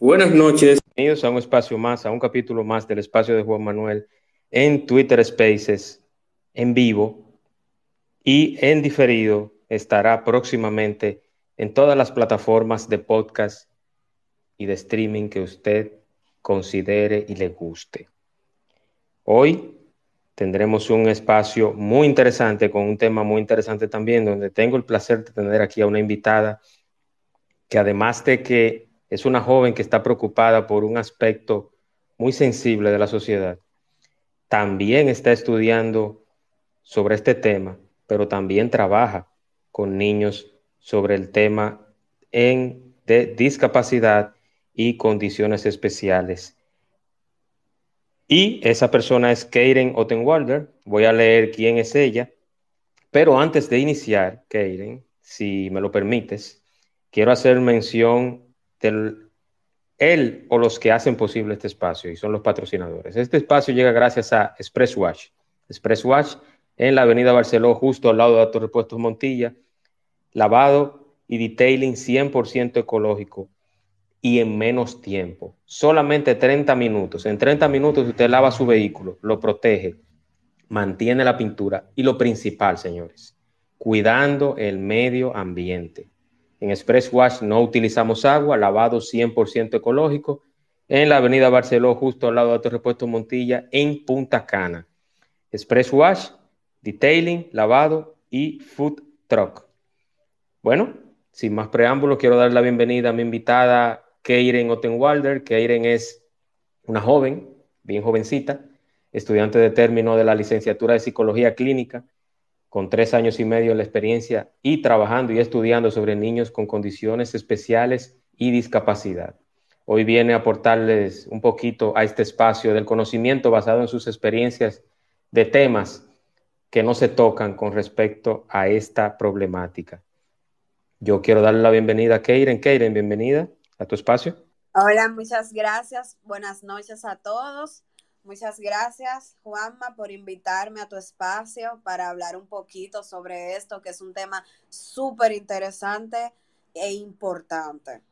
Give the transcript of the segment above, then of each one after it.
Buenas noches, bienvenidos a un espacio más, a un capítulo más del espacio de Juan Manuel en Twitter Spaces, en vivo y en diferido. Estará próximamente en todas las plataformas de podcast y de streaming que usted considere y le guste. Hoy tendremos un espacio muy interesante con un tema muy interesante también, donde tengo el placer de tener aquí a una invitada que además de que es una joven que está preocupada por un aspecto muy sensible de la sociedad. También está estudiando sobre este tema, pero también trabaja con niños sobre el tema en, de discapacidad y condiciones especiales. Y esa persona es Karen Ottenwalder. Voy a leer quién es ella. Pero antes de iniciar, Karen, si me lo permites, quiero hacer mención él o los que hacen posible este espacio y son los patrocinadores. Este espacio llega gracias a Express Wash. Express Wash en la avenida Barceló, justo al lado de Auto Repuestos Montilla, lavado y detailing 100% ecológico y en menos tiempo. Solamente 30 minutos. En 30 minutos usted lava su vehículo, lo protege, mantiene la pintura y lo principal, señores, cuidando el medio ambiente. En Express Wash no utilizamos agua, lavado 100% ecológico. En la avenida Barceló, justo al lado de Autorepuesto Montilla, en Punta Cana. Express Wash, detailing, lavado y food truck. Bueno, sin más preámbulos, quiero dar la bienvenida a mi invitada Keiren Ottenwalder. Keiren es una joven, bien jovencita, estudiante de término de la licenciatura de Psicología Clínica con tres años y medio en la experiencia y trabajando y estudiando sobre niños con condiciones especiales y discapacidad. Hoy viene a aportarles un poquito a este espacio del conocimiento basado en sus experiencias de temas que no se tocan con respecto a esta problemática. Yo quiero darle la bienvenida a Keiren. Keiren, bienvenida a tu espacio. Hola, muchas gracias. Buenas noches a todos. Muchas gracias, Juanma, por invitarme a tu espacio para hablar un poquito sobre esto, que es un tema súper interesante e importante.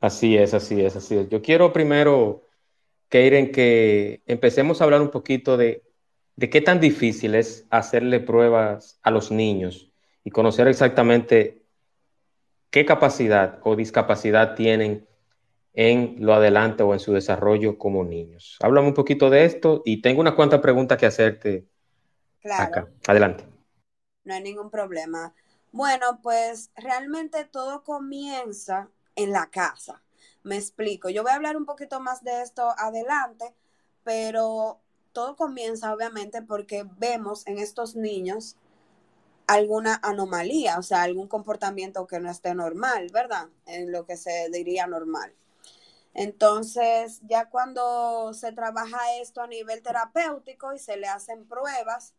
Así es, así es, así es. Yo quiero primero, Keiren, que empecemos a hablar un poquito de, de qué tan difícil es hacerle pruebas a los niños y conocer exactamente qué capacidad o discapacidad tienen en lo adelante o en su desarrollo como niños. Háblame un poquito de esto y tengo unas cuantas preguntas que hacerte acá. Adelante. No hay ningún problema. Bueno, pues realmente todo comienza en la casa. Me explico. Yo voy a hablar un poquito más de esto adelante, pero todo comienza obviamente porque vemos en estos niños alguna anomalía, o sea, algún comportamiento que no esté normal, ¿verdad? En lo que se diría normal. Entonces, ya cuando se trabaja esto a nivel terapéutico y se le hacen pruebas,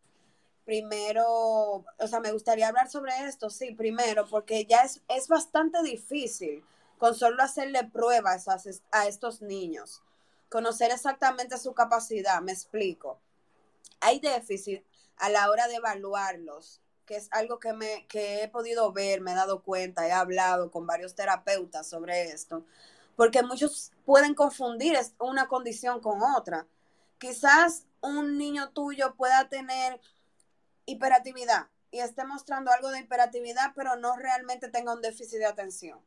primero, o sea, me gustaría hablar sobre esto, sí, primero, porque ya es, es bastante difícil con solo hacerle pruebas a, estos niños, conocer exactamente su capacidad, me explico. Hay déficit a la hora de evaluarlos, que es algo que, me, que he podido ver, me he dado cuenta, he hablado con varios terapeutas sobre esto porque muchos pueden confundir una condición con otra. Quizás un niño tuyo pueda tener hiperactividad y esté mostrando algo de hiperactividad, pero no realmente tenga un déficit de atención.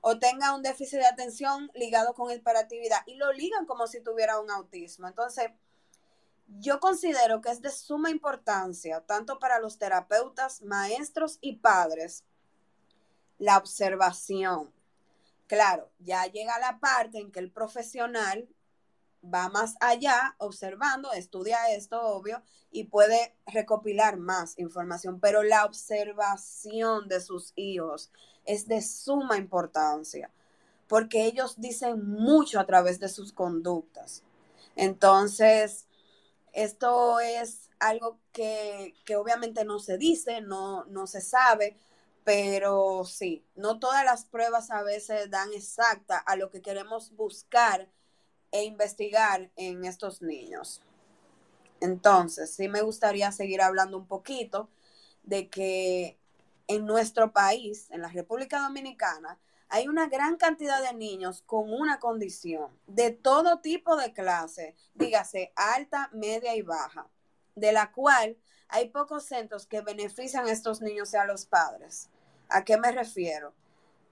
O tenga un déficit de atención ligado con hiperactividad y lo ligan como si tuviera un autismo. Entonces, yo considero que es de suma importancia, tanto para los terapeutas, maestros y padres, la observación, Claro, ya llega la parte en que el profesional va más allá, observando, estudia esto, obvio, y puede recopilar más información, pero la observación de sus hijos es de suma importancia, porque ellos dicen mucho a través de sus conductas. Entonces, esto es algo que, obviamente no se dice, no, no se sabe, pero sí, no todas las pruebas a veces dan exacta a lo que queremos buscar e investigar en estos niños. Entonces, sí me gustaría seguir hablando un poquito de que en nuestro país, en la República Dominicana, hay una gran cantidad de niños con una condición de todo tipo de clase, dígase alta, media y baja, de la cual hay pocos centros que benefician a estos niños y a los padres. ¿A qué me refiero?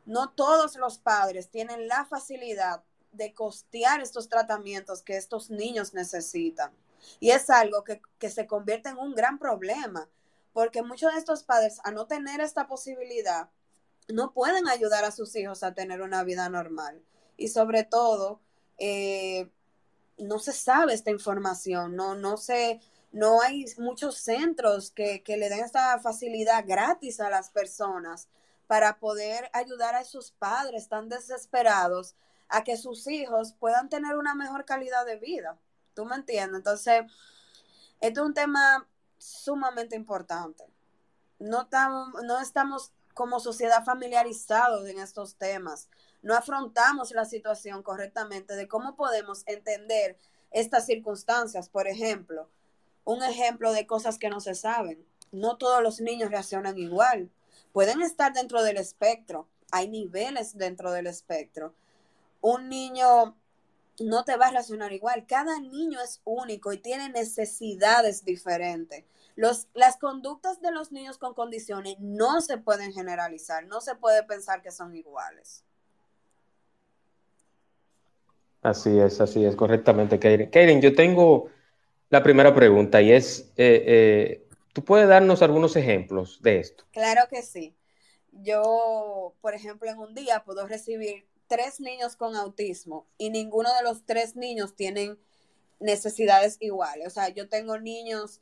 No todos los padres tienen la facilidad de costear estos tratamientos que estos niños necesitan. Y es algo que, que se convierte en un gran problema, porque muchos de estos padres, a no tener esta posibilidad, no pueden ayudar a sus hijos a tener una vida normal. Y sobre todo, eh, no se sabe esta información, no, no se, no hay muchos centros que, que, le den esta facilidad gratis a las personas para poder ayudar a esos padres tan desesperados a que sus hijos puedan tener una mejor calidad de vida. ¿Tú me entiendes? Entonces, esto es un tema sumamente importante. No, no estamos como sociedad familiarizados en estos temas. No afrontamos la situación correctamente de cómo podemos entender estas circunstancias. Por ejemplo, un ejemplo de cosas que no se saben. No todos los niños reaccionan igual. Pueden estar dentro del espectro. Hay niveles dentro del espectro. Un niño no te va a reaccionar igual. Cada niño es único y tiene necesidades diferentes las conductas de los niños con condiciones no se pueden generalizar, no se puede pensar que son iguales. Así es, así es, correctamente, Karen. Karen, yo tengo la primera pregunta y es, eh, eh, ¿tú puedes darnos algunos ejemplos de esto? Claro que sí. Yo, por ejemplo, en un día puedo recibir tres niños con autismo y ninguno de los tres niños tienen necesidades iguales. O sea, yo tengo niños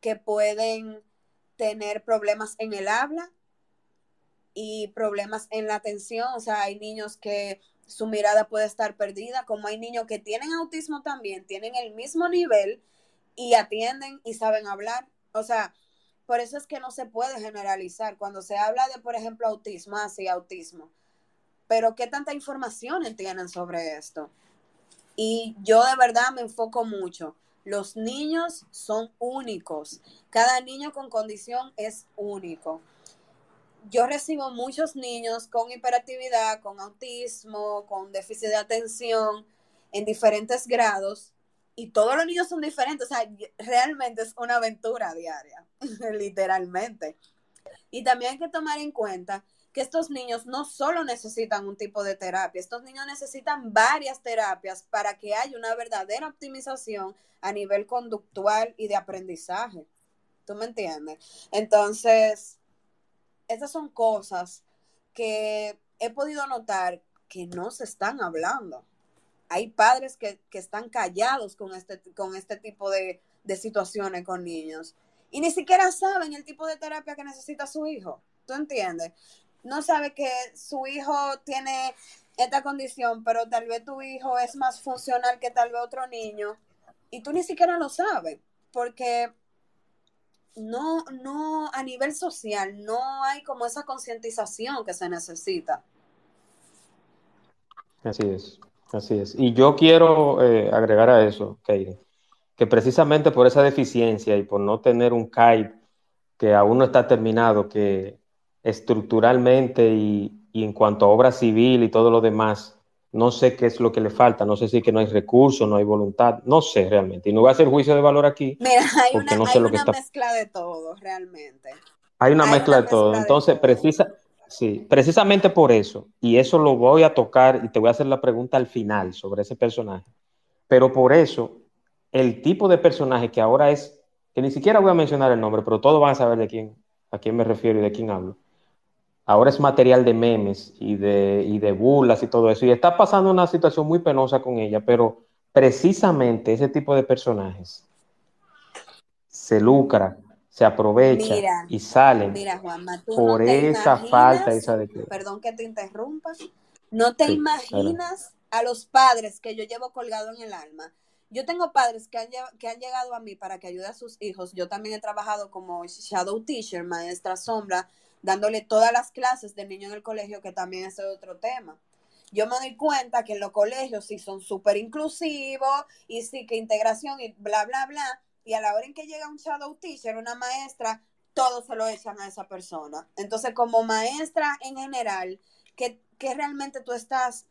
que pueden tener problemas en el habla y problemas en la atención. O sea, hay niños que su mirada puede estar perdida, como hay niños que tienen autismo también, tienen el mismo nivel y atienden y saben hablar. O sea, por eso es que no se puede generalizar. Cuando se habla de, por ejemplo, autismo, así, autismo. Pero ¿qué tanta información tienen sobre esto? Y yo de verdad me enfoco mucho los niños son únicos. Cada niño con condición es único. Yo recibo muchos niños con hiperactividad, con autismo, con déficit de atención en diferentes grados y todos los niños son diferentes. O sea, realmente es una aventura diaria, literalmente. Y también hay que tomar en cuenta que estos niños no solo necesitan un tipo de terapia, estos niños necesitan varias terapias para que haya una verdadera optimización a nivel conductual y de aprendizaje. ¿Tú me entiendes? Entonces, estas son cosas que he podido notar que no se están hablando. Hay padres que, están callados con este, con este tipo de, de situaciones con niños y ni siquiera saben el tipo de terapia que necesita su hijo. ¿Tú entiendes? no sabe que su hijo tiene esta condición, pero tal vez tu hijo es más funcional que tal vez otro niño y tú ni siquiera lo sabes, porque no, no, a nivel social no hay como esa concientización que se necesita. Así es, así es. Y yo quiero eh, agregar a eso, Katie, que precisamente por esa deficiencia y por no tener un CAIP que aún no está terminado, que estructuralmente y, en cuanto a obra civil y todo lo demás, no sé qué es lo que le falta, no sé si que no hay recursos, no hay voluntad, no sé realmente. Y no voy a hacer juicio de valor aquí. Mira, hay una, no sé lo que está... mezcla de todo, realmente. Hay una mezcla de todo. Entonces, Precisa, sí, precisamente por eso, y eso lo voy a tocar y te voy a hacer la pregunta al final sobre ese personaje. Pero por eso, el tipo de personaje que ahora es, que ni siquiera voy a mencionar el nombre, pero todos van a saber de quién, a quién me refiero y de quién hablo ahora es material de memes y de, y de burlas y todo eso. Y está pasando una situación muy penosa con ella, pero precisamente ese tipo de personajes se lucra, se aprovecha y salen mira, Juanma, por esa falta esa de Perdón que te interrumpa, No te imaginas a los padres que yo llevo colgado en el alma. Yo tengo padres que han, que han llegado a mí para que ayude a sus hijos. Yo también he trabajado como shadow teacher, maestra sombra, dándole todas las clases del niño en el colegio, que también es otro tema. Yo me doy cuenta que en los colegios sí son súper inclusivos y sí que integración y bla, bla, bla. Y a la hora en que llega un shadow teacher, una maestra, todo se lo echan a esa persona. Entonces, como maestra en general, ¿qué, qué realmente tú estás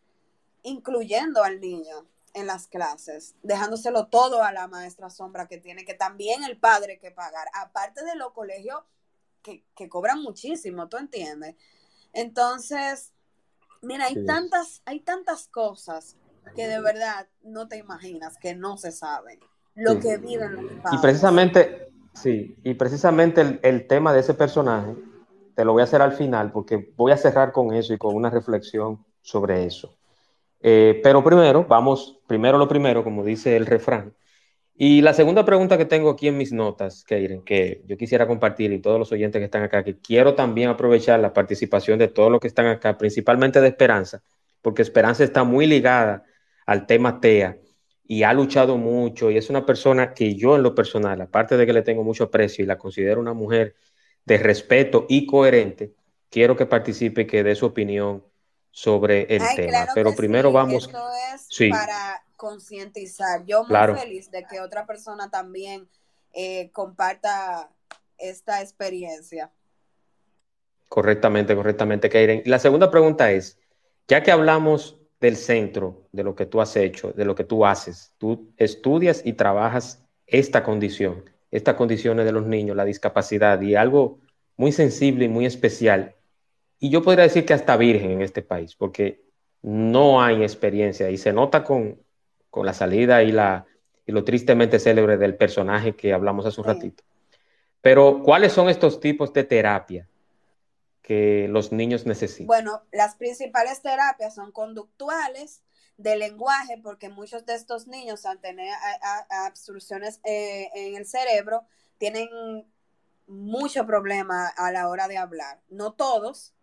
incluyendo al niño en las clases, dejándoselo todo a la maestra sombra que tiene que también el padre que pagar, aparte de los colegios que, cobran muchísimo, ¿tú entiendes? Entonces, mira, hay tantas, hay tantas cosas que de verdad no te imaginas que no se saben lo que viven los padres. Y precisamente, sí, y precisamente el, el tema de ese personaje, te lo voy a hacer al final porque voy a cerrar con eso y con una reflexión sobre eso. Eh, pero primero, vamos, primero lo primero, como dice el refrán. Y la segunda pregunta que tengo aquí en mis notas, Keiren, que yo quisiera compartir y todos los oyentes que están acá, que quiero también aprovechar la participación de todos los que están acá, principalmente de Esperanza, porque Esperanza está muy ligada al tema TEA y ha luchado mucho y es una persona que yo en lo personal, aparte de que le tengo mucho aprecio y la considero una mujer de respeto y coherente, quiero que participe y que dé su opinión sobre el tema. Pero primero vamos. Esto es para concientizar. Yo muy feliz de que otra persona también eh, comparta esta experiencia. Correctamente, correctamente, Keiren. La segunda pregunta es, ya que hablamos del centro, de lo que tú has hecho, de lo que tú haces, tú estudias y trabajas esta condición, estas condiciones de los niños, la discapacidad y algo muy sensible y muy especial. Y yo podría decir que hasta virgen en este país, porque no hay experiencia. Y se nota con, la salida y, la, y lo tristemente célebre del personaje que hablamos hace un ratito. Pero, ¿cuáles son estos tipos de terapia los niños necesitan? Bueno, las principales terapias son conductuales, de lenguaje, porque muchos de estos niños al tener absorciones eh, en el cerebro tienen mucho problema a la hora de hablar. No todos,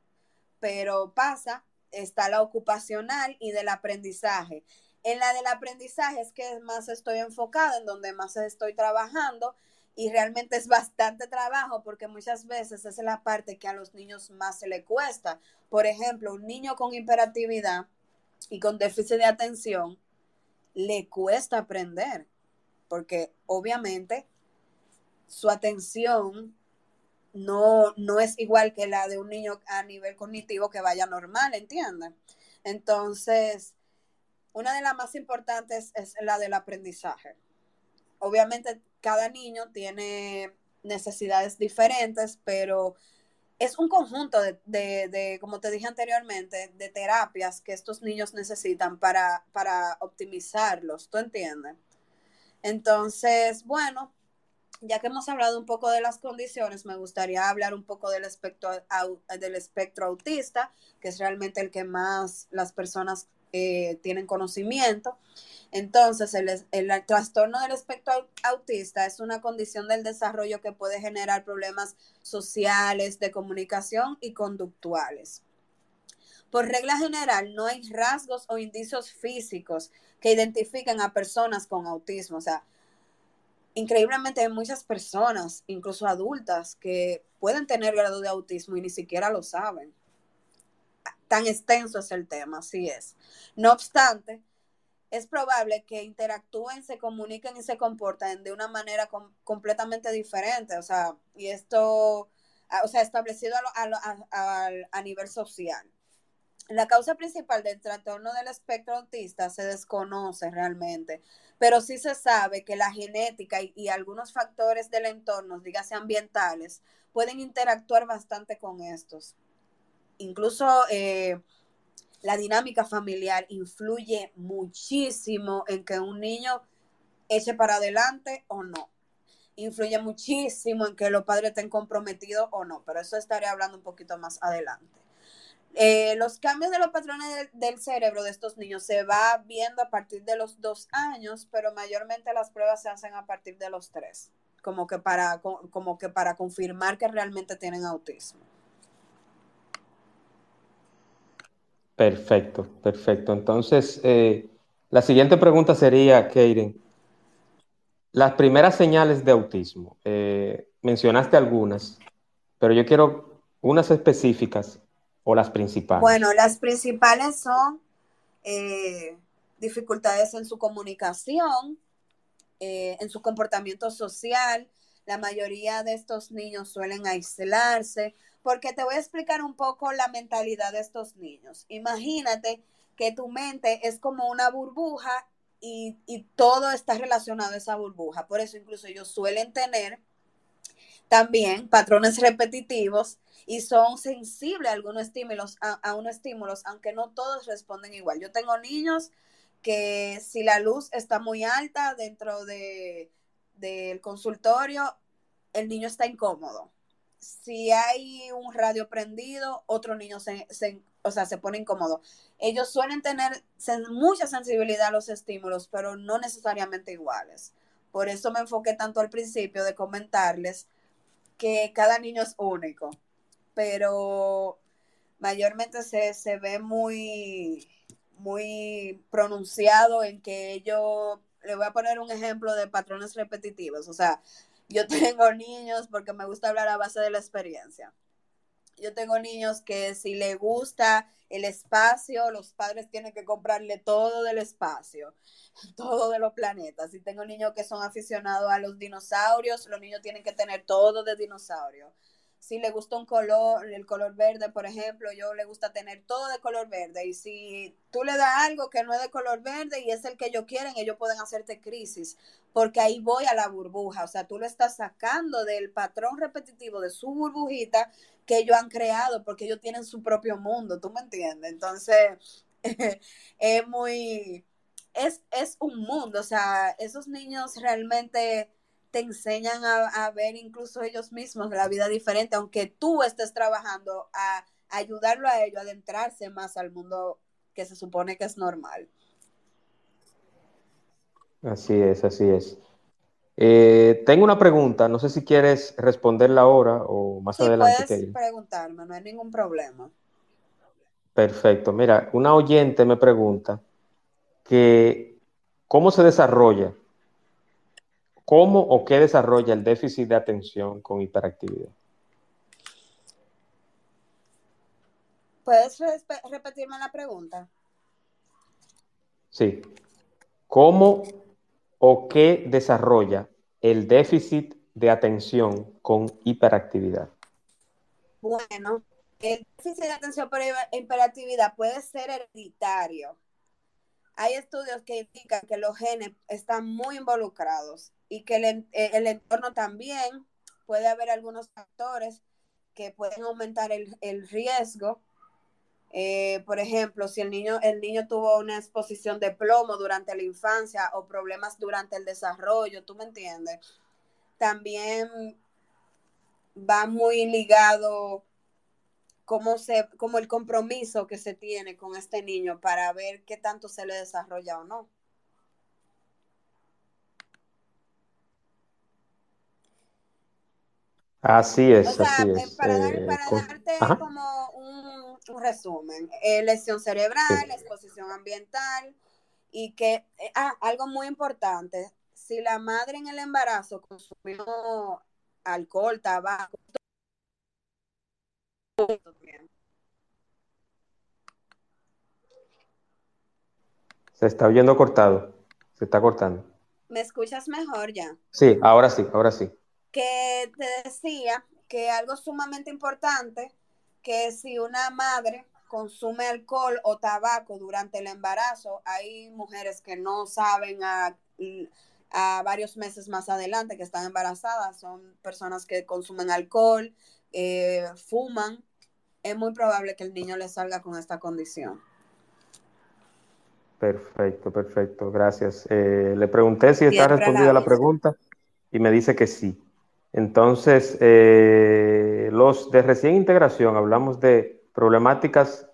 pero pasa, está la ocupacional y del aprendizaje. En la del aprendizaje es que más estoy enfocada, en donde más estoy trabajando y realmente es bastante trabajo porque muchas veces esa es la parte que a los niños más se le cuesta. Por ejemplo, un niño con hiperactividad y con déficit de atención le cuesta aprender porque obviamente su atención no, no es igual que la de un niño a nivel cognitivo que vaya normal, ¿entienden? Entonces, una de las más importantes es la del aprendizaje. Obviamente, cada niño tiene necesidades diferentes, pero es un conjunto de, de, como te dije anteriormente, de terapias que estos niños necesitan para, para optimizarlos, ¿tú entiendes? Entonces, bueno, ya que hemos hablado un poco de las condiciones, me gustaría hablar un poco del espectro, del espectro autista, que es realmente el que más las personas eh, tienen conocimiento. Entonces, el, trastorno del espectro autista es una condición del desarrollo que puede generar problemas sociales, de comunicación y conductuales. Por regla general, no hay rasgos o indicios físicos que identifiquen a personas con autismo. O sea, increíblemente hay muchas personas, incluso adultas, que pueden tener grado de autismo y ni siquiera lo saben. Tan extenso es el tema, así es. No obstante, es probable que interactúen, se comuniquen y se comporten de una manera completamente diferente, o sea, y esto, o sea, establecido a nivel social. La causa principal del trastorno del espectro autista se desconoce realmente, pero sí se sabe que la genética y, algunos factores del entorno, dígase ambientales, pueden interactuar bastante con estos. Incluso eh, la dinámica familiar influye muchísimo en que un niño eche para adelante o no. Influye muchísimo en que los padres estén comprometidos o no, pero eso estaré hablando un poquito más adelante. Eh, los cambios de los patrones del, cerebro de estos niños se va viendo a partir de los dos años, pero mayormente las pruebas se hacen a partir de los tres, como que para, como que para confirmar que realmente tienen autismo. Perfecto, perfecto. Entonces, eh, la siguiente pregunta sería, Keiren, las primeras señales de autismo. Eh, mencionaste algunas, pero yo quiero unas específicas o las principales. Bueno, las principales son eh, dificultades en su comunicación, en su comportamiento social. La mayoría de estos niños suelen aislarse, porque te voy a explicar un poco la mentalidad de estos niños. Imagínate que tu mente es como una burbuja y, todo está relacionado a esa burbuja. Por eso incluso ellos suelen tener también patrones repetitivos y son sensibles a algunos estímulos, a, unos estímulos, aunque no todos responden igual. Yo tengo niños que si la luz está muy alta dentro de, del consultorio, el niño está incómodo si hay un radio prendido, otro niño se, o sea, se pone incómodo. Ellos suelen tener mucha sensibilidad a los estímulos, pero no necesariamente iguales. Por eso me enfoqué tanto al principio de comentarles que cada niño es único, pero mayormente se, se ve muy, muy pronunciado en que yo, le voy a poner un ejemplo de patrones repetitivos, o sea, yo tengo niños porque me gusta hablar a base de la experiencia. Yo tengo niños que si le gusta el espacio, los padres tienen que comprarle todo del espacio, todo de los planetas. Si tengo niños que son aficionados a los dinosaurios, los niños tienen que tener todo de dinosaurio si le gusta un color, el color verde, por ejemplo, yo le gusta tener todo de color verde. Y si tú le das algo que no es de color verde y es el que ellos quieren, ellos pueden hacerte crisis, porque ahí voy a la burbuja. O sea, tú lo estás sacando del patrón repetitivo de su burbujita que ellos han creado, porque ellos tienen su propio mundo, ¿tú me entiendes? Entonces, es muy, es, es un mundo. O sea, esos niños realmente te enseñan a, ver incluso ellos mismos la vida diferente, aunque tú estés trabajando a, ayudarlo a ellos a adentrarse más al mundo que se supone que es normal. Así es, así es. Eh, tengo una pregunta, no sé si quieres responderla ahora o más adelante. Puedes preguntarme, no hay ningún problema. Perfecto. Mira, una oyente me pregunta que cómo se desarrolla ¿Cómo o qué desarrolla el déficit de atención con hiperactividad? ¿Puedes repetirme la pregunta? Sí. ¿Cómo o qué desarrolla el déficit de atención con hiperactividad? Bueno, el déficit de atención por hiperactividad puede ser hereditario. Hay estudios que indican que los genes están muy involucrados y que eh, el, entorno también puede haber algunos factores que pueden aumentar el, riesgo. Eh, por ejemplo, si el niño, el niño tuvo una exposición de plomo durante la infancia o problemas durante el desarrollo, ¿tú me entiendes? También va muy ligado como, se, como el compromiso que se tiene con este niño para ver qué tanto se le desarrolla o no. Así es, así es. Para, eh, darte como un, resumen, eh, lesión cerebral, exposición ambiental y que, eh, ah, algo muy importante, si la madre en el embarazo consumió alcohol, tabaco, se está oyendo cortado, se está cortando. ¿Me escuchas mejor ya? Sí, ahora sí, ahora sí que te decía que algo sumamente importante, que si una madre consume alcohol o tabaco durante el embarazo, hay mujeres que no saben a, varios meses más adelante que están embarazadas, son personas que consumen alcohol, eh, fuman, es muy probable que el niño le salga con esta condición. Perfecto, perfecto, gracias. Eh, le pregunté si está respondida la pregunta y me dice que sí. Entonces, eh, los de recién integración, hablamos de problemáticas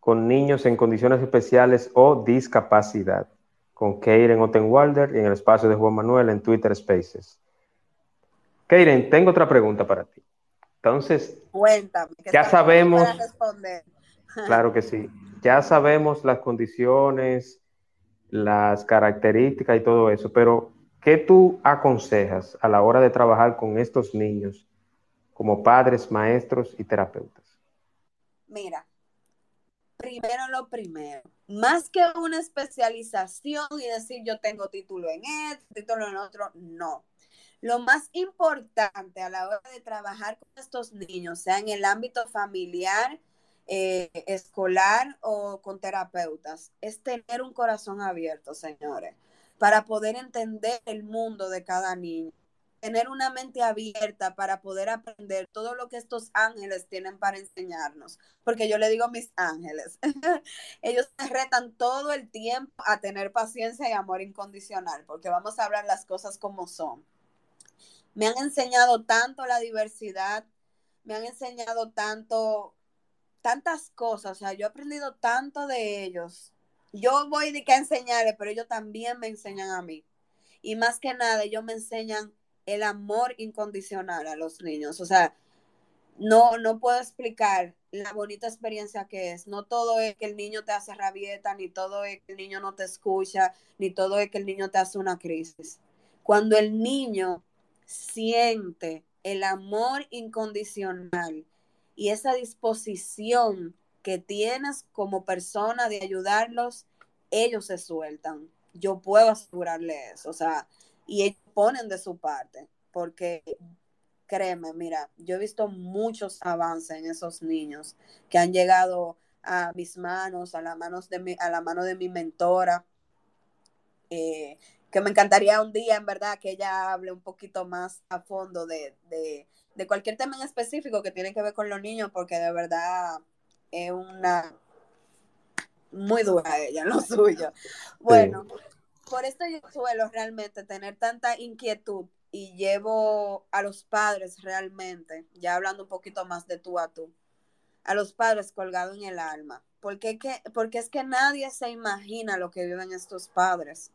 con niños en condiciones especiales o discapacidad, con Keiren Otenwalder y en el espacio de Juan Manuel en Twitter Spaces. Keiren, tengo otra pregunta para ti. Entonces, Cuéntame, ya sabemos. Claro que sí. ya sabemos las condiciones, las características y todo eso, pero ¿qué tú aconsejas a la hora de trabajar con estos niños como padres, maestros y terapeutas? Mira, primero lo primero, más que una especialización y decir yo tengo título en esto, título en otro, no. Lo más importante a la hora de trabajar con estos niños, sea en el ámbito familiar, eh, escolar o con terapeutas, es tener un corazón abierto, señores, para poder entender el mundo de cada niño, tener una mente abierta para poder aprender todo lo que estos ángeles tienen para enseñarnos, porque yo le digo mis ángeles, ellos me retan todo el tiempo a tener paciencia y amor incondicional, porque vamos a hablar las cosas como son. Me han enseñado tanto la diversidad, me han enseñado tanto tantas cosas, o sea, yo he aprendido tanto de ellos. Yo voy de que a enseñarles, pero ellos también me enseñan a mí. Y más que nada, ellos me enseñan el amor incondicional a los niños. O sea, no, no puedo explicar la bonita experiencia que es. No todo es que el niño te hace rabieta, ni todo es que el niño no te escucha, ni todo es que el niño te hace una crisis. Cuando el niño siente el amor incondicional y esa disposición que tienes como persona de ayudarlos, ellos se sueltan. Yo puedo asegurarle eso, o sea, y ellos ponen de su parte, porque créeme, mira, yo he visto muchos avances en esos niños que han llegado a mis manos, a, las manos de mi, a la mano de mi mentora, eh, que me encantaría un día, en verdad, que ella hable un poquito más a fondo de, de cualquier tema en específico que tiene que ver con los niños, porque de verdad es una muy dura ella, lo suyo. Bueno, por esto yo suelo realmente tener tanta inquietud y llevo a los padres realmente, ya hablando un poquito más de tú a tú, a los padres colgados en el alma. Porque, que, porque es que nadie se imagina lo que viven estos padres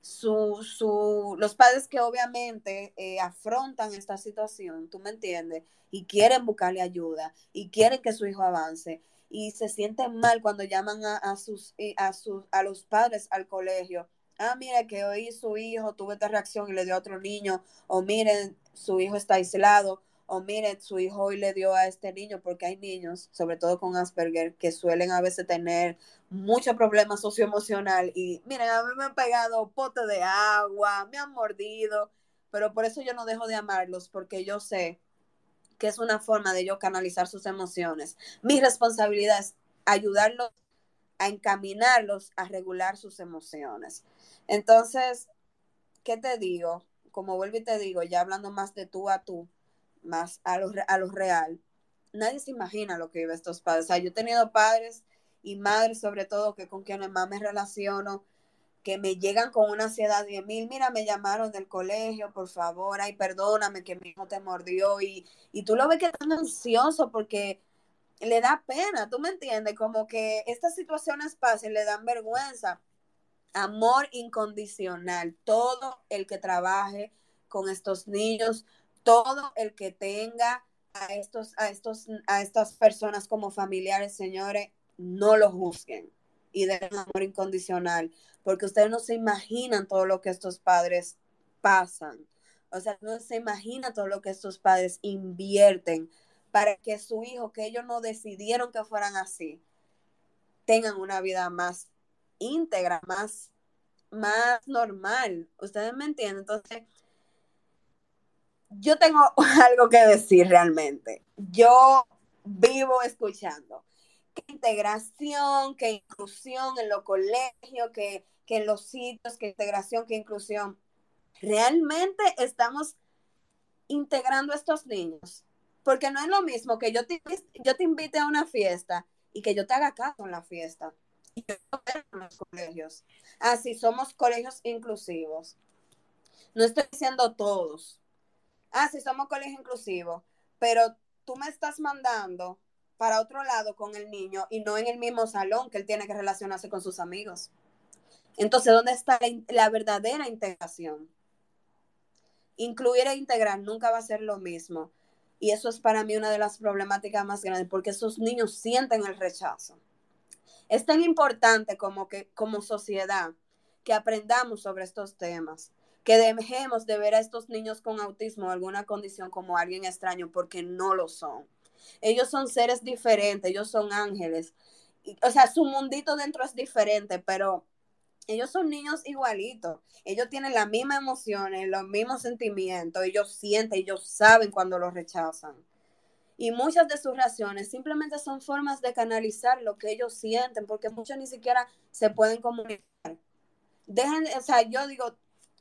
su, su, los padres que obviamente eh, afrontan esta situación, tú me entiendes, y quieren buscarle ayuda y quieren que su hijo avance y se sienten mal cuando llaman a, sus, a, sus, a los padres al colegio. Ah, mire que hoy su hijo tuvo esta reacción y le dio a otro niño, o miren, su hijo está aislado, o miren, su hijo hoy le dio a este niño, porque hay niños, sobre todo con Asperger, que suelen a veces tener mucho problema socioemocional y miren, a mí me han pegado pote de agua, me han mordido, pero por eso yo no dejo de amarlos, porque yo sé que es una forma de yo canalizar sus emociones. Mi responsabilidad es ayudarlos a encaminarlos a regular sus emociones. Entonces, ¿qué te digo? Como vuelvo y te digo, ya hablando más de tú a tú, más a lo, a lo real, nadie se imagina lo que vive estos padres. O sea, yo he tenido padres y madres sobre todo, que con quienes más me relaciono, que me llegan con una ansiedad de mil, mira, me llamaron del colegio, por favor, ay, perdóname que mi hijo te mordió y, y tú lo ves que están ansioso porque le da pena, tú me entiendes, como que estas situaciones pasen, le dan vergüenza. Amor incondicional, todo el que trabaje con estos niños, todo el que tenga a estos, a estos, a estas personas como familiares, señores, no lo juzguen y den amor incondicional, porque ustedes no se imaginan todo lo que estos padres pasan. O sea, no se imagina todo lo que estos padres invierten para que su hijo, que ellos no decidieron que fueran así, tengan una vida más íntegra, más, más normal. Ustedes me entienden. Entonces, yo tengo algo que decir realmente. Yo vivo escuchando que integración, que inclusión en los colegios, que, en los sitios, que integración, que inclusión. Realmente estamos integrando a estos niños. Porque no es lo mismo que yo te, yo te invite a una fiesta y que yo te haga caso en la fiesta. Y yo en los colegios. Así somos colegios inclusivos. No estoy diciendo todos, ah, sí, somos colegio inclusivo, pero tú me estás mandando para otro lado con el niño y no en el mismo salón que él tiene que relacionarse con sus amigos. Entonces, ¿dónde está la, verdadera integración? Incluir e integrar nunca va a ser lo mismo. Y eso es para mí una de las problemáticas más grandes, porque esos niños sienten el rechazo. Es tan importante como que como sociedad que aprendamos sobre estos temas, que dejemos de ver a estos niños con autismo o alguna condición como alguien extraño porque no lo son. Ellos son seres diferentes, ellos son ángeles. O sea, su mundito dentro es diferente, pero ellos son niños igualitos. Ellos tienen las mismas emociones, los mismos sentimientos. Ellos sienten, ellos saben cuando los rechazan. Y muchas de sus reacciones simplemente son formas de canalizar lo que ellos sienten, porque muchos ni siquiera se pueden comunicar. Dejen, o sea, yo digo,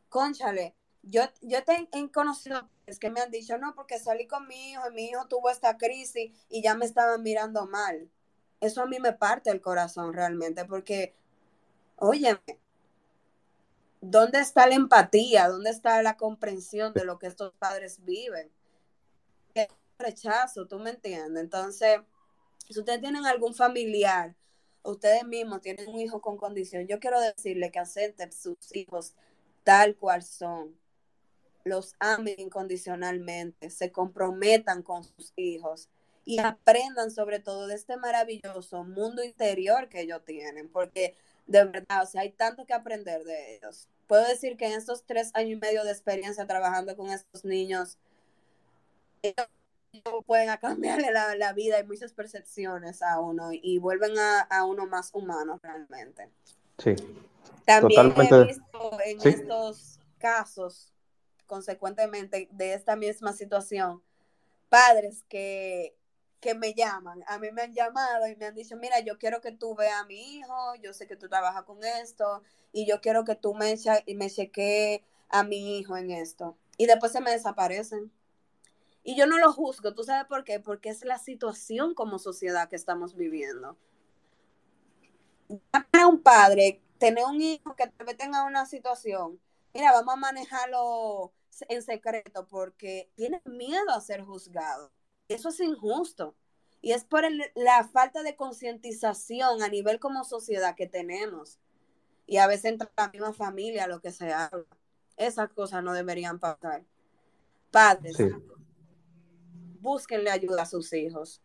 conchale, yo, yo te he conocido es que me han dicho, no, porque salí con mi hijo y mi hijo tuvo esta crisis y ya me estaban mirando mal. Eso a mí me parte el corazón realmente, porque, óyeme, ¿dónde está la empatía? ¿Dónde está la comprensión de lo que estos padres viven? rechazo, ¿tú me entiendes? Entonces, si ustedes tienen algún familiar, ustedes mismos tienen un hijo con condición, yo quiero decirle que acepten sus hijos tal cual son, los amen incondicionalmente, se comprometan con sus hijos y aprendan sobre todo de este maravilloso mundo interior que ellos tienen, porque de verdad, o sea, hay tanto que aprender de ellos. Puedo decir que en estos tres años y medio de experiencia trabajando con estos niños, ellos pueden cambiarle la, vida y muchas percepciones a uno y vuelven a, uno más humano realmente. Sí. También he visto en estos casos, consecuentemente, de esta misma situación, padres que, que me llaman, a mí me han llamado y me han dicho, mira, yo quiero que tú veas a mi hijo, yo sé que tú trabajas con esto y yo quiero que tú me, me cheques a mi hijo en esto. Y después se me desaparecen. Y yo no lo juzgo, ¿tú sabes por qué? Porque es la situación como sociedad que estamos viviendo. Para un padre, tener un hijo que tal vez tenga una situación, mira, vamos a manejarlo en secreto porque tiene miedo a ser juzgado. Eso es injusto. Y es por la falta de concientización a nivel como sociedad que tenemos. Y a veces entre la misma familia, lo que se habla. Esas cosas no deberían pasar. Padres, búsquenle ayuda a sus hijos.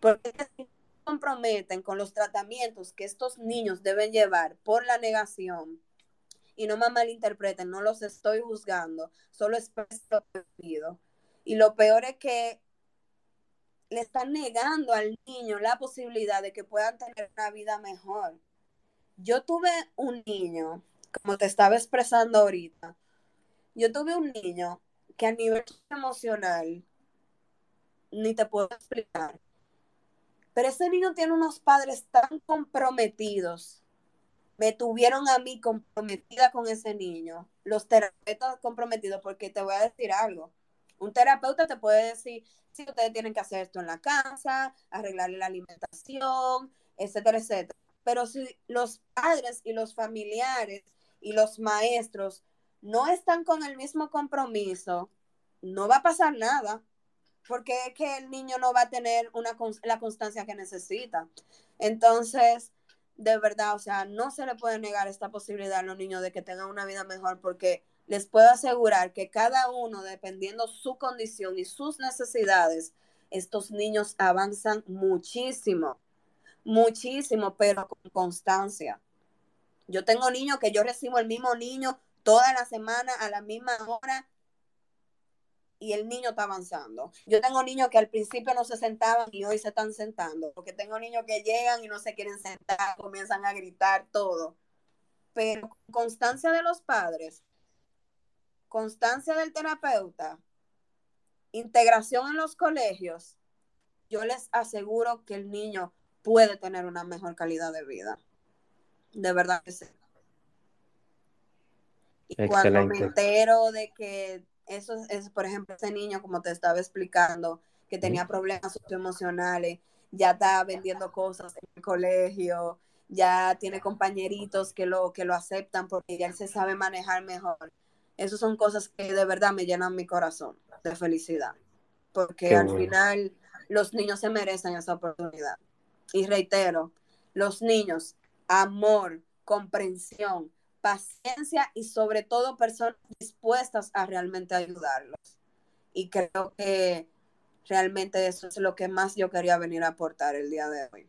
Porque si comprometen con los tratamientos que estos niños deben llevar por la negación, y no me malinterpreten, no los estoy juzgando, solo es pido. Y lo peor es que le están negando al niño la posibilidad de que puedan tener una vida mejor. Yo tuve un niño, como te estaba expresando ahorita, yo tuve un niño que a nivel emocional ni te puedo explicar. Pero ese niño tiene unos padres tan comprometidos. Me tuvieron a mí comprometida con ese niño. Los terapeutas comprometidos, porque te voy a decir algo. Un terapeuta te puede decir, si ustedes tienen que hacer esto en la casa, arreglarle la alimentación, etcétera, etcétera. Pero si los padres y los familiares y los maestros no están con el mismo compromiso, no va a pasar nada porque es que el niño no va a tener una, la constancia que necesita. Entonces, de verdad, o sea, no se le puede negar esta posibilidad a los niños de que tengan una vida mejor porque les puedo asegurar que cada uno, dependiendo su condición y sus necesidades, estos niños avanzan muchísimo, muchísimo, pero con constancia. Yo tengo niños que yo recibo el mismo niño toda la semana a la misma hora y el niño está avanzando. Yo tengo niños que al principio no se sentaban y hoy se están sentando, porque tengo niños que llegan y no se quieren sentar, comienzan a gritar todo. Pero constancia de los padres, constancia del terapeuta, integración en los colegios, yo les aseguro que el niño puede tener una mejor calidad de vida. De verdad que sí. Y cuando me entero de que eso es, por ejemplo, ese niño, como te estaba explicando, que tenía problemas socioemocionales, ya está vendiendo cosas en el colegio, ya tiene compañeritos que lo, que lo aceptan porque ya él se sabe manejar mejor. Esas son cosas que de verdad me llenan mi corazón de felicidad, porque al final los niños se merecen esa oportunidad. Y reitero, los niños, amor, comprensión, paciencia y sobre todo personas dispuestas a realmente ayudarlos. Y creo que realmente eso es lo que más yo quería venir a aportar el día de hoy.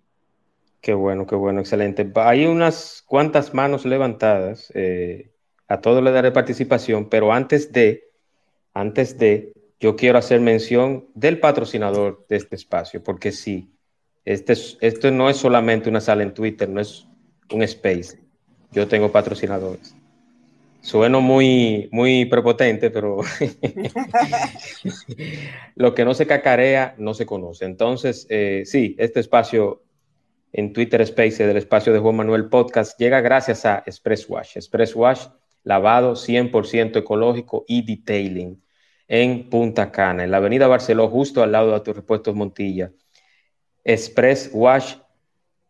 Qué bueno, qué bueno, excelente. Hay unas cuantas manos levantadas. Eh, a todos les daré participación, pero antes de, antes de, yo quiero hacer mención del patrocinador de este espacio, porque sí, este esto no es solamente una sala en Twitter, no es un space. Yo tengo patrocinadores. Sueno muy, muy prepotente, pero lo que no se cacarea no se conoce. Entonces, eh, sí, este espacio en Twitter Space del espacio de Juan Manuel Podcast llega gracias a Express Wash. Express Wash, lavado 100% ecológico y detailing en Punta Cana, en la avenida Barceló, justo al lado de tus repuestos Montilla. Express Wash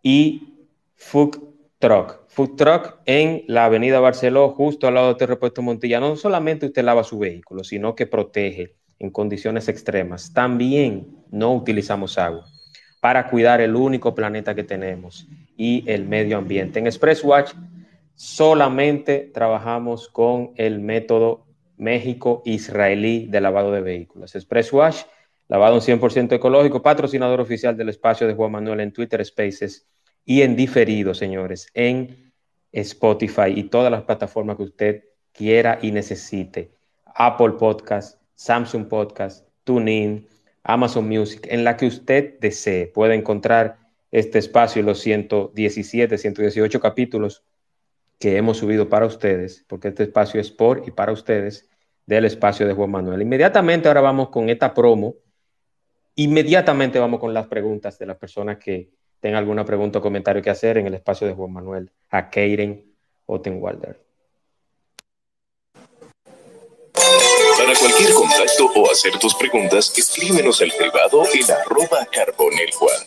y Food Truck food truck en la avenida Barceló, justo al lado de repuesto Montilla. No solamente usted lava su vehículo, sino que protege en condiciones extremas. También no utilizamos agua para cuidar el único planeta que tenemos y el medio ambiente. En Express Watch solamente trabajamos con el método México-Israelí de lavado de vehículos. Express Wash, lavado 100% ecológico, patrocinador oficial del espacio de Juan Manuel en Twitter Spaces y en diferido, señores, en Spotify y todas las plataformas que usted quiera y necesite. Apple Podcast, Samsung Podcast, TuneIn, Amazon Music, en la que usted desee. Puede encontrar este espacio y los 117, 118 capítulos que hemos subido para ustedes, porque este espacio es por y para ustedes del espacio de Juan Manuel. Inmediatamente ahora vamos con esta promo. Inmediatamente vamos con las preguntas de las personas que tenga alguna pregunta o comentario que hacer en el espacio de Juan Manuel, a Keiren Ottenwalder. Para cualquier contacto o hacer tus preguntas, escríbenos al privado en arroba carboneljuan.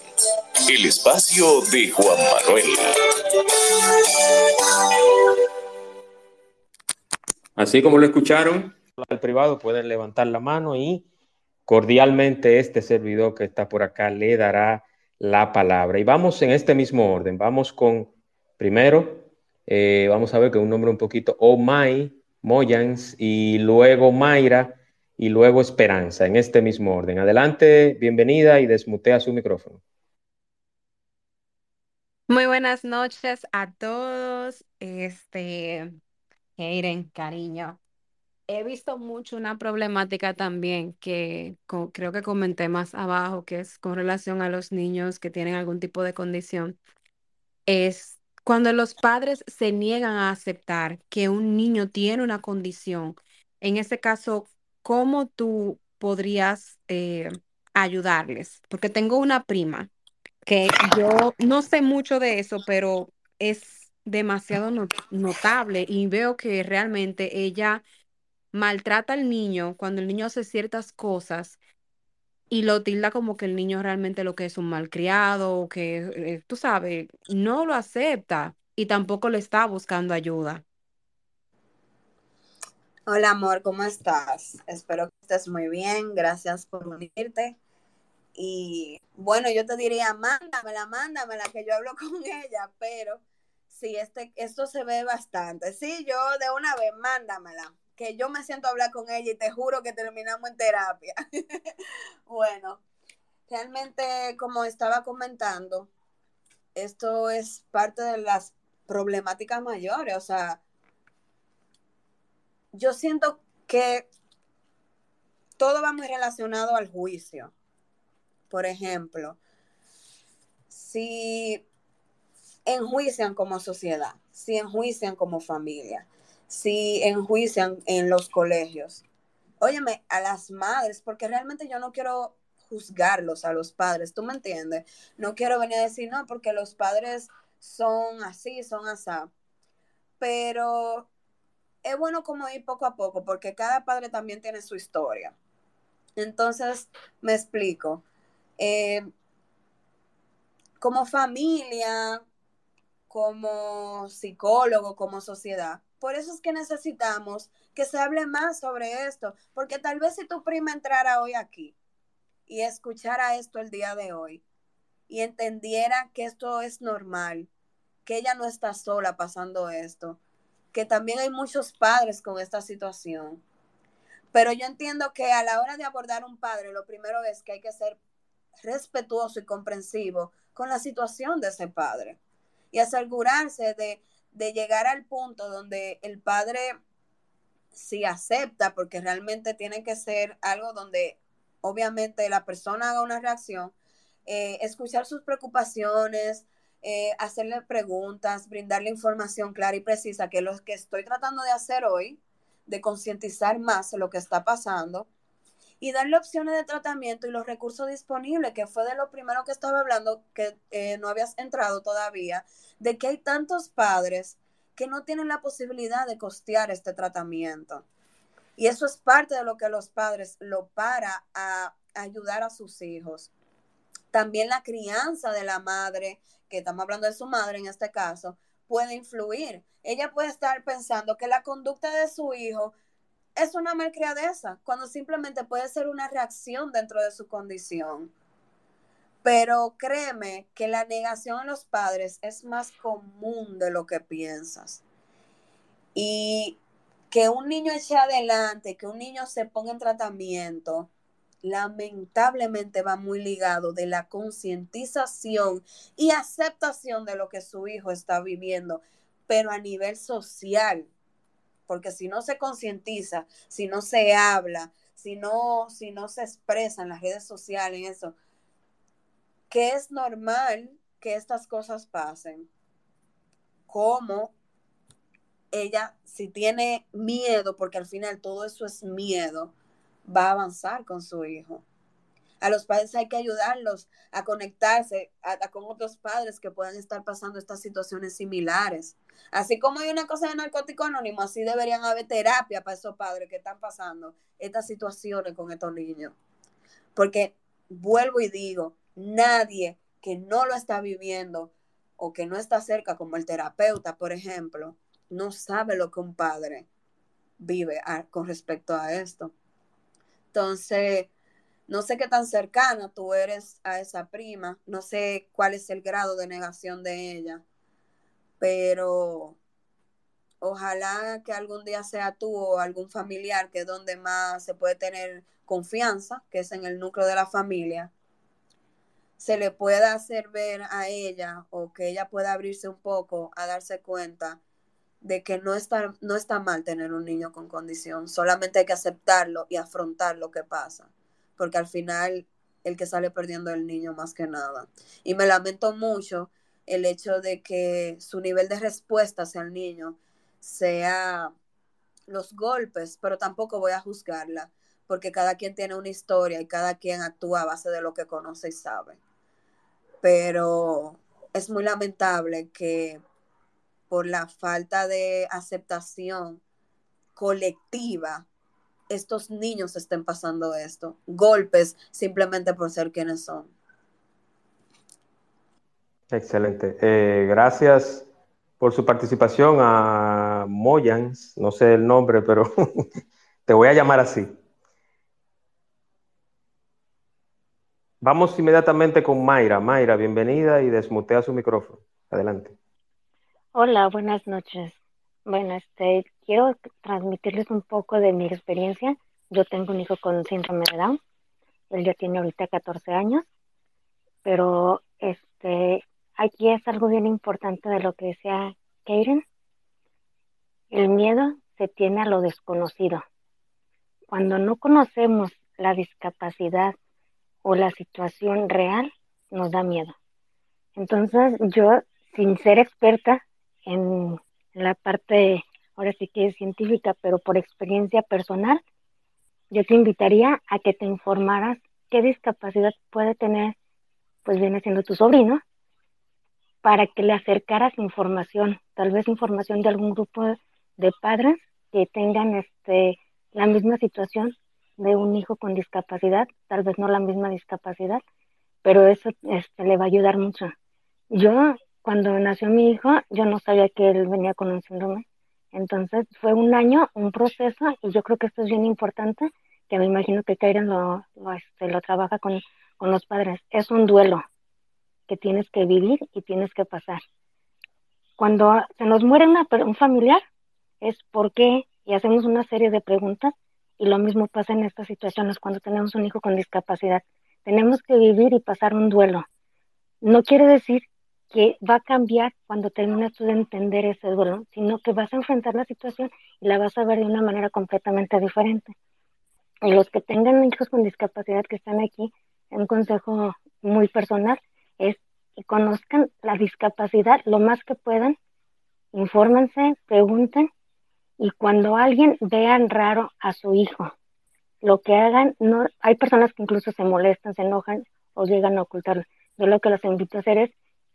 El espacio de Juan Manuel. Así como lo escucharon, al privado pueden levantar la mano y cordialmente este servidor que está por acá le dará la palabra. Y vamos en este mismo orden. Vamos con, primero, eh, vamos a ver que un nombre un poquito, Omay, Moyans, y luego Mayra, y luego Esperanza, en este mismo orden. Adelante, bienvenida y desmutea su micrófono. Muy buenas noches a todos. Este, Eiren, cariño he visto mucho una problemática también que creo que comenté más abajo, que es con relación a los niños que tienen algún tipo de condición, es cuando los padres se niegan a aceptar que un niño tiene una condición. En ese caso, ¿cómo tú podrías eh, ayudarles? Porque tengo una prima que yo no sé mucho de eso, pero es demasiado notable y veo que realmente ella maltrata al niño cuando el niño hace ciertas cosas y lo tilda como que el niño realmente lo que es un malcriado o que, eh, tú sabes, no lo acepta y tampoco le está buscando ayuda. Hola amor, ¿cómo estás? Espero que estés muy bien. Gracias por unirte. Y bueno, yo te diría, mándamela, mándamela, que yo hablo con ella, pero sí, este, esto se ve bastante. Sí, yo de una vez, mándamela que yo me siento a hablar con ella y te juro que terminamos en terapia. bueno, realmente como estaba comentando, esto es parte de las problemáticas mayores, o sea, yo siento que todo va muy relacionado al juicio. Por ejemplo, si enjuician como sociedad, si enjuician como familia, si enjuician en los colegios. Óyeme, a las madres, porque realmente yo no quiero juzgarlos a los padres, ¿tú me entiendes? No quiero venir a decir, no, porque los padres son así, son así. Pero es bueno como ir poco a poco, porque cada padre también tiene su historia. Entonces, me explico. Eh, como familia, como psicólogo, como sociedad, por eso es que necesitamos que se hable más sobre esto, porque tal vez si tu prima entrara hoy aquí y escuchara esto el día de hoy y entendiera que esto es normal, que ella no está sola pasando esto, que también hay muchos padres con esta situación. Pero yo entiendo que a la hora de abordar un padre, lo primero es que hay que ser respetuoso y comprensivo con la situación de ese padre y asegurarse de, de llegar al punto donde el padre si acepta, porque realmente tiene que ser algo donde obviamente la persona haga una reacción, eh, escuchar sus preocupaciones, eh, hacerle preguntas, brindarle información clara y precisa, que es lo que estoy tratando de hacer hoy, de concientizar más lo que está pasando y darle opciones de tratamiento y los recursos disponibles, que fue de lo primero que estaba hablando, que eh, no habías entrado todavía, de que hay tantos padres que no tienen la posibilidad de costear este tratamiento. Y eso es parte de lo que los padres lo para a ayudar a sus hijos. También la crianza de la madre, que estamos hablando de su madre en este caso, puede influir. Ella puede estar pensando que la conducta de su hijo es una malcriadeza, cuando simplemente puede ser una reacción dentro de su condición. Pero créeme que la negación a los padres es más común de lo que piensas. Y que un niño eche adelante, que un niño se ponga en tratamiento, lamentablemente va muy ligado de la concientización y aceptación de lo que su hijo está viviendo, pero a nivel social, porque si no se concientiza, si no se habla, si no, si no se expresa en las redes sociales, eso, que es normal que estas cosas pasen. Como ella, si tiene miedo, porque al final todo eso es miedo, va a avanzar con su hijo. A los padres hay que ayudarlos a conectarse con otros padres que puedan estar pasando estas situaciones similares. Así como hay una cosa de narcótico anónimo, así deberían haber terapia para esos padres que están pasando estas situaciones con estos niños. Porque vuelvo y digo, nadie que no lo está viviendo o que no está cerca, como el terapeuta, por ejemplo, no sabe lo que un padre vive con respecto a esto. Entonces, no sé qué tan cercana tú eres a esa prima, no sé cuál es el grado de negación de ella, pero ojalá que algún día sea tú o algún familiar, que es donde más se puede tener confianza, que es en el núcleo de la familia, se le pueda hacer ver a ella o que ella pueda abrirse un poco a darse cuenta de que no está, no está mal tener un niño con condición, solamente hay que aceptarlo y afrontar lo que pasa, porque al final el que sale perdiendo es el niño más que nada. Y me lamento mucho el hecho de que su nivel de respuesta hacia el niño sea los golpes, pero tampoco voy a juzgarla, porque cada quien tiene una historia y cada quien actúa a base de lo que conoce y sabe. Pero es muy lamentable que por la falta de aceptación colectiva estos niños estén pasando esto, golpes simplemente por ser quienes son. Excelente. Eh, gracias por su participación a Moyans, no sé el nombre, pero te voy a llamar así. Vamos inmediatamente con Mayra. Mayra, bienvenida y desmutea su micrófono. Adelante. Hola, buenas noches. Bueno, este, quiero transmitirles un poco de mi experiencia. Yo tengo un hijo con síndrome de Down. Él ya tiene ahorita 14 años. Pero este, aquí es algo bien importante de lo que decía Karen. El miedo se tiene a lo desconocido. Cuando no conocemos la discapacidad o la situación real nos da miedo. Entonces yo, sin ser experta en la parte, ahora sí que es científica, pero por experiencia personal, yo te invitaría a que te informaras qué discapacidad puede tener, pues viene siendo tu sobrino, para que le acercaras información, tal vez información de algún grupo de padres que tengan este la misma situación de un hijo con discapacidad, tal vez no la misma discapacidad, pero eso este, le va a ayudar mucho. Yo, cuando nació mi hijo, yo no sabía que él venía con un síndrome. Entonces fue un año, un proceso, y yo creo que esto es bien importante, que me imagino que Karen lo, lo, este, lo trabaja con, con los padres. Es un duelo que tienes que vivir y tienes que pasar. Cuando se nos muere una, un familiar, es porque, y hacemos una serie de preguntas, y lo mismo pasa en estas situaciones cuando tenemos un hijo con discapacidad. Tenemos que vivir y pasar un duelo. no quiere decir que va a cambiar cuando terminas tú de entender ese duelo, sino que vas a enfrentar la situación y la vas a ver de una manera completamente diferente. Y los que tengan hijos con discapacidad que están aquí, un consejo muy personal es que conozcan la discapacidad lo más que puedan, infórmense, pregunten y cuando alguien vean raro a su hijo, lo que hagan, no, hay personas que incluso se molestan, se enojan o llegan a ocultarlo. Yo lo que los invito a hacer es,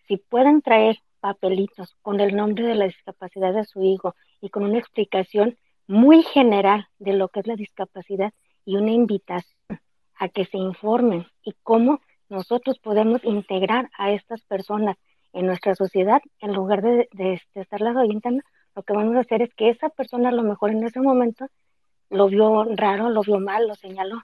si pueden traer papelitos con el nombre de la discapacidad de su hijo y con una explicación muy general de lo que es la discapacidad y una invitación a que se informen y cómo nosotros podemos integrar a estas personas en nuestra sociedad en lugar de, de, de estarlas orientando, lo que vamos a hacer es que esa persona a lo mejor en ese momento lo vio raro, lo vio mal, lo señaló.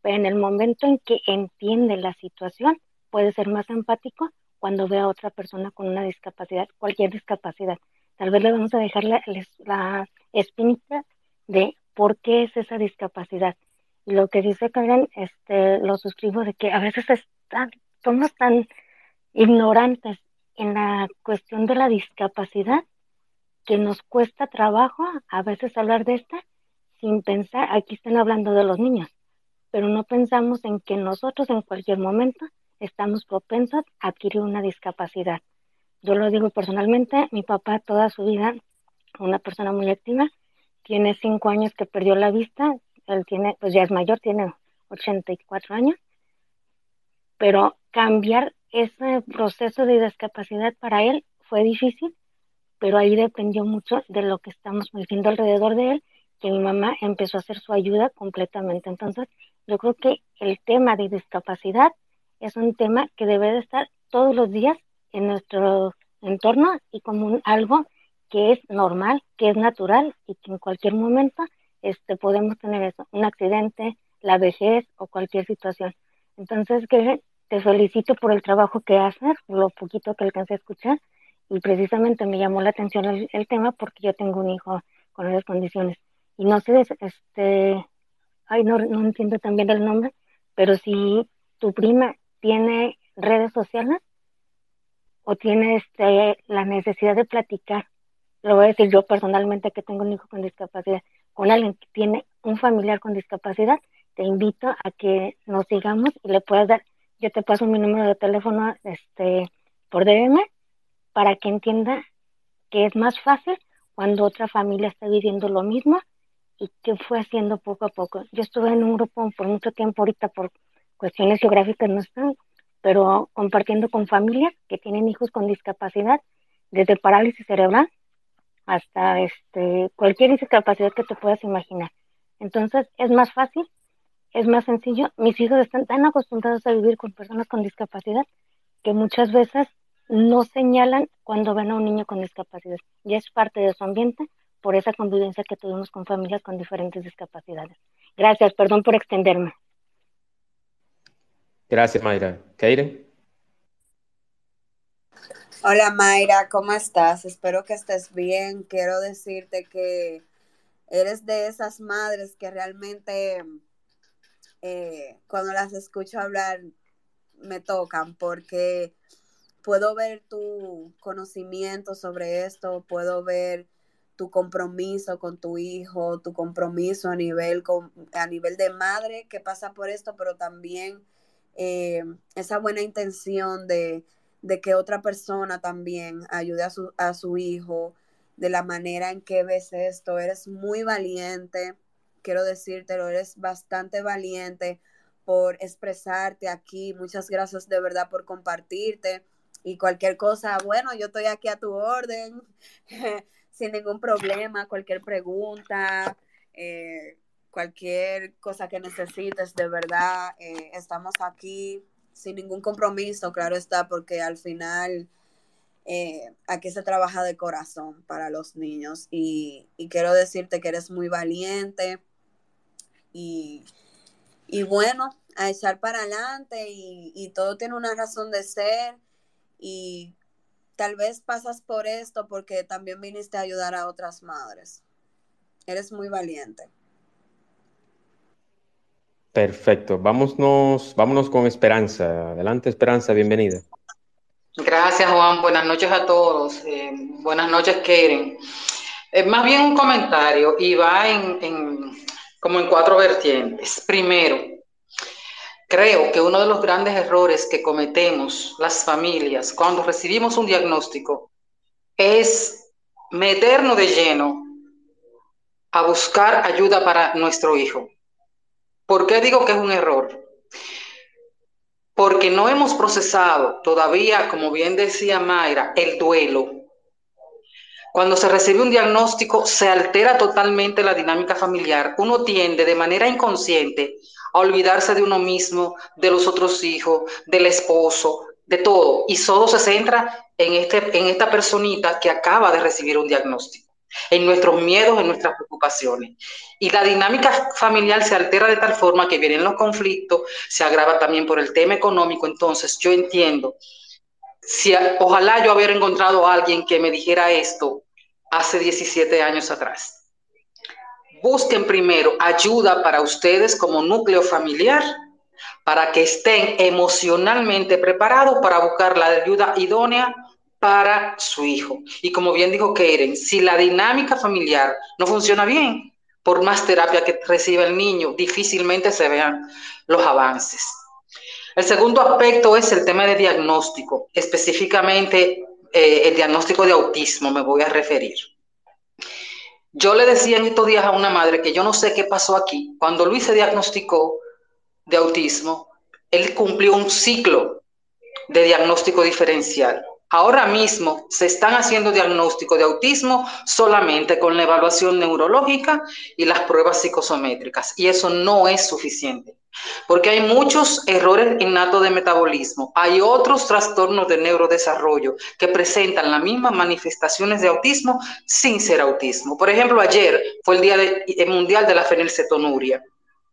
Pero en el momento en que entiende la situación, puede ser más empático cuando ve a otra persona con una discapacidad, cualquier discapacidad. Tal vez le vamos a dejar la, la de por qué es esa discapacidad. Y lo que dice Karen, este, lo suscribo de que a veces están, somos tan ignorantes en la cuestión de la discapacidad que nos cuesta trabajo a veces hablar de esta sin pensar, aquí están hablando de los niños, pero no pensamos en que nosotros en cualquier momento estamos propensos a adquirir una discapacidad. Yo lo digo personalmente, mi papá toda su vida, una persona muy activa, tiene cinco años que perdió la vista, él tiene, pues ya es mayor, tiene 84 años, pero cambiar ese proceso de discapacidad para él fue difícil, pero ahí dependió mucho de lo que estamos viviendo alrededor de él que mi mamá empezó a hacer su ayuda completamente. Entonces, yo creo que el tema de discapacidad es un tema que debe de estar todos los días en nuestro entorno y como algo que es normal, que es natural y que en cualquier momento este, podemos tener eso, un accidente, la vejez o cualquier situación. Entonces, que te felicito por el trabajo que haces, por lo poquito que alcancé a escuchar y precisamente me llamó la atención el, el tema porque yo tengo un hijo con esas condiciones y no sé, este, ay, no, no entiendo también el nombre, pero si tu prima tiene redes sociales o tiene este, la necesidad de platicar, lo voy a decir yo personalmente que tengo un hijo con discapacidad, con alguien que tiene un familiar con discapacidad, te invito a que nos sigamos y le puedas dar, yo te paso mi número de teléfono este, por DM para que entienda que es más fácil cuando otra familia está viviendo lo mismo y que fue haciendo poco a poco. Yo estuve en un grupo por mucho tiempo ahorita por cuestiones geográficas no están, pero compartiendo con familias que tienen hijos con discapacidad, desde parálisis cerebral hasta este cualquier discapacidad que te puedas imaginar. Entonces es más fácil, es más sencillo. Mis hijos están tan acostumbrados a vivir con personas con discapacidad que muchas veces no señalan cuando ven a un niño con discapacidad. Ya es parte de su ambiente por esa convivencia que tuvimos con familias con diferentes discapacidades. Gracias, perdón por extenderme. Gracias, Mayra. Keiren. Hola, Mayra, ¿cómo estás? Espero que estés bien. Quiero decirte que eres de esas madres que realmente eh, cuando las escucho hablar me tocan porque puedo ver tu conocimiento sobre esto, puedo ver tu compromiso con tu hijo, tu compromiso a nivel, a nivel de madre que pasa por esto, pero también eh, esa buena intención de, de, que otra persona también ayude a su, a su hijo de la manera en que ves esto. Eres muy valiente, quiero decírtelo, eres bastante valiente por expresarte aquí. Muchas gracias de verdad por compartirte y cualquier cosa, bueno, yo estoy aquí a tu orden. sin ningún problema, cualquier pregunta, eh, cualquier cosa que necesites, de verdad, eh, estamos aquí sin ningún compromiso, claro está, porque al final eh, aquí se trabaja de corazón para los niños y, quiero decirte que eres muy valiente y, bueno, a echar para adelante y, y todo tiene una razón de ser y Tal vez pasas por esto porque también viniste a ayudar a otras madres. Eres muy valiente. Perfecto. Vámonos, vámonos con Esperanza. Adelante, Esperanza, bienvenida. Gracias, Juan. Buenas noches a todos. Eh, buenas noches, Keren. Eh, más bien un comentario y va en, como en cuatro vertientes. Primero, creo que uno de los grandes errores que cometemos las familias cuando recibimos un diagnóstico es meternos de lleno a buscar ayuda para nuestro hijo. ¿Por qué digo que es un error? Porque no hemos procesado todavía, como bien decía Mayra, el duelo. Cuando se recibe un diagnóstico, se altera totalmente la dinámica familiar. Uno tiende de manera inconsciente a olvidarse de uno mismo, de los otros hijos, del esposo, de todo. Y solo se centra en, este, en esta personita que acaba de recibir un diagnóstico en nuestros miedos, en nuestras preocupaciones. Y la dinámica familiar se altera de tal forma que vienen los conflictos, se agrava también por el tema económico. Entonces, yo entiendo, si ojalá yo hubiera encontrado a alguien que me dijera esto hace 17 años atrás. Busquen primero ayuda para ustedes como núcleo familiar, para que estén emocionalmente preparados para buscar la ayuda idónea para su hijo. Y como bien dijo Keren, si la dinámica familiar no funciona bien, por más terapia que reciba el niño, difícilmente se vean los avances. El segundo aspecto es el tema de diagnóstico, específicamente eh, el diagnóstico de autismo, me voy a referir. Yo le decía en estos días a una madre que yo no sé qué pasó aquí. Cuando Luis se diagnosticó de autismo, él cumplió un ciclo de diagnóstico diferencial. Ahora mismo se están haciendo diagnósticos de autismo solamente con la evaluación neurológica y las pruebas psicosométricas. Y eso no es suficiente, porque hay muchos errores innatos de metabolismo. Hay otros trastornos de neurodesarrollo que presentan las mismas manifestaciones de autismo sin ser autismo. Por ejemplo, ayer fue el Día Mundial de la Fenilcetonuria.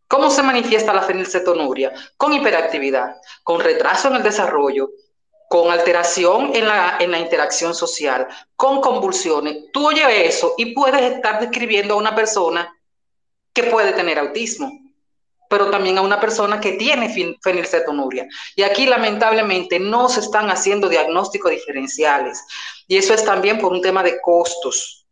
¿Cómo se manifiesta la fenilcetonuria? Con hiperactividad, con retraso en el desarrollo, con alteración en la, en la interacción social, con convulsiones. Tú oyes eso y puedes estar describiendo a una persona que puede tener autismo, pero también a una persona que tiene fenilcetonuria. Y aquí lamentablemente no se están haciendo diagnósticos diferenciales. Y eso es también por un tema de costos.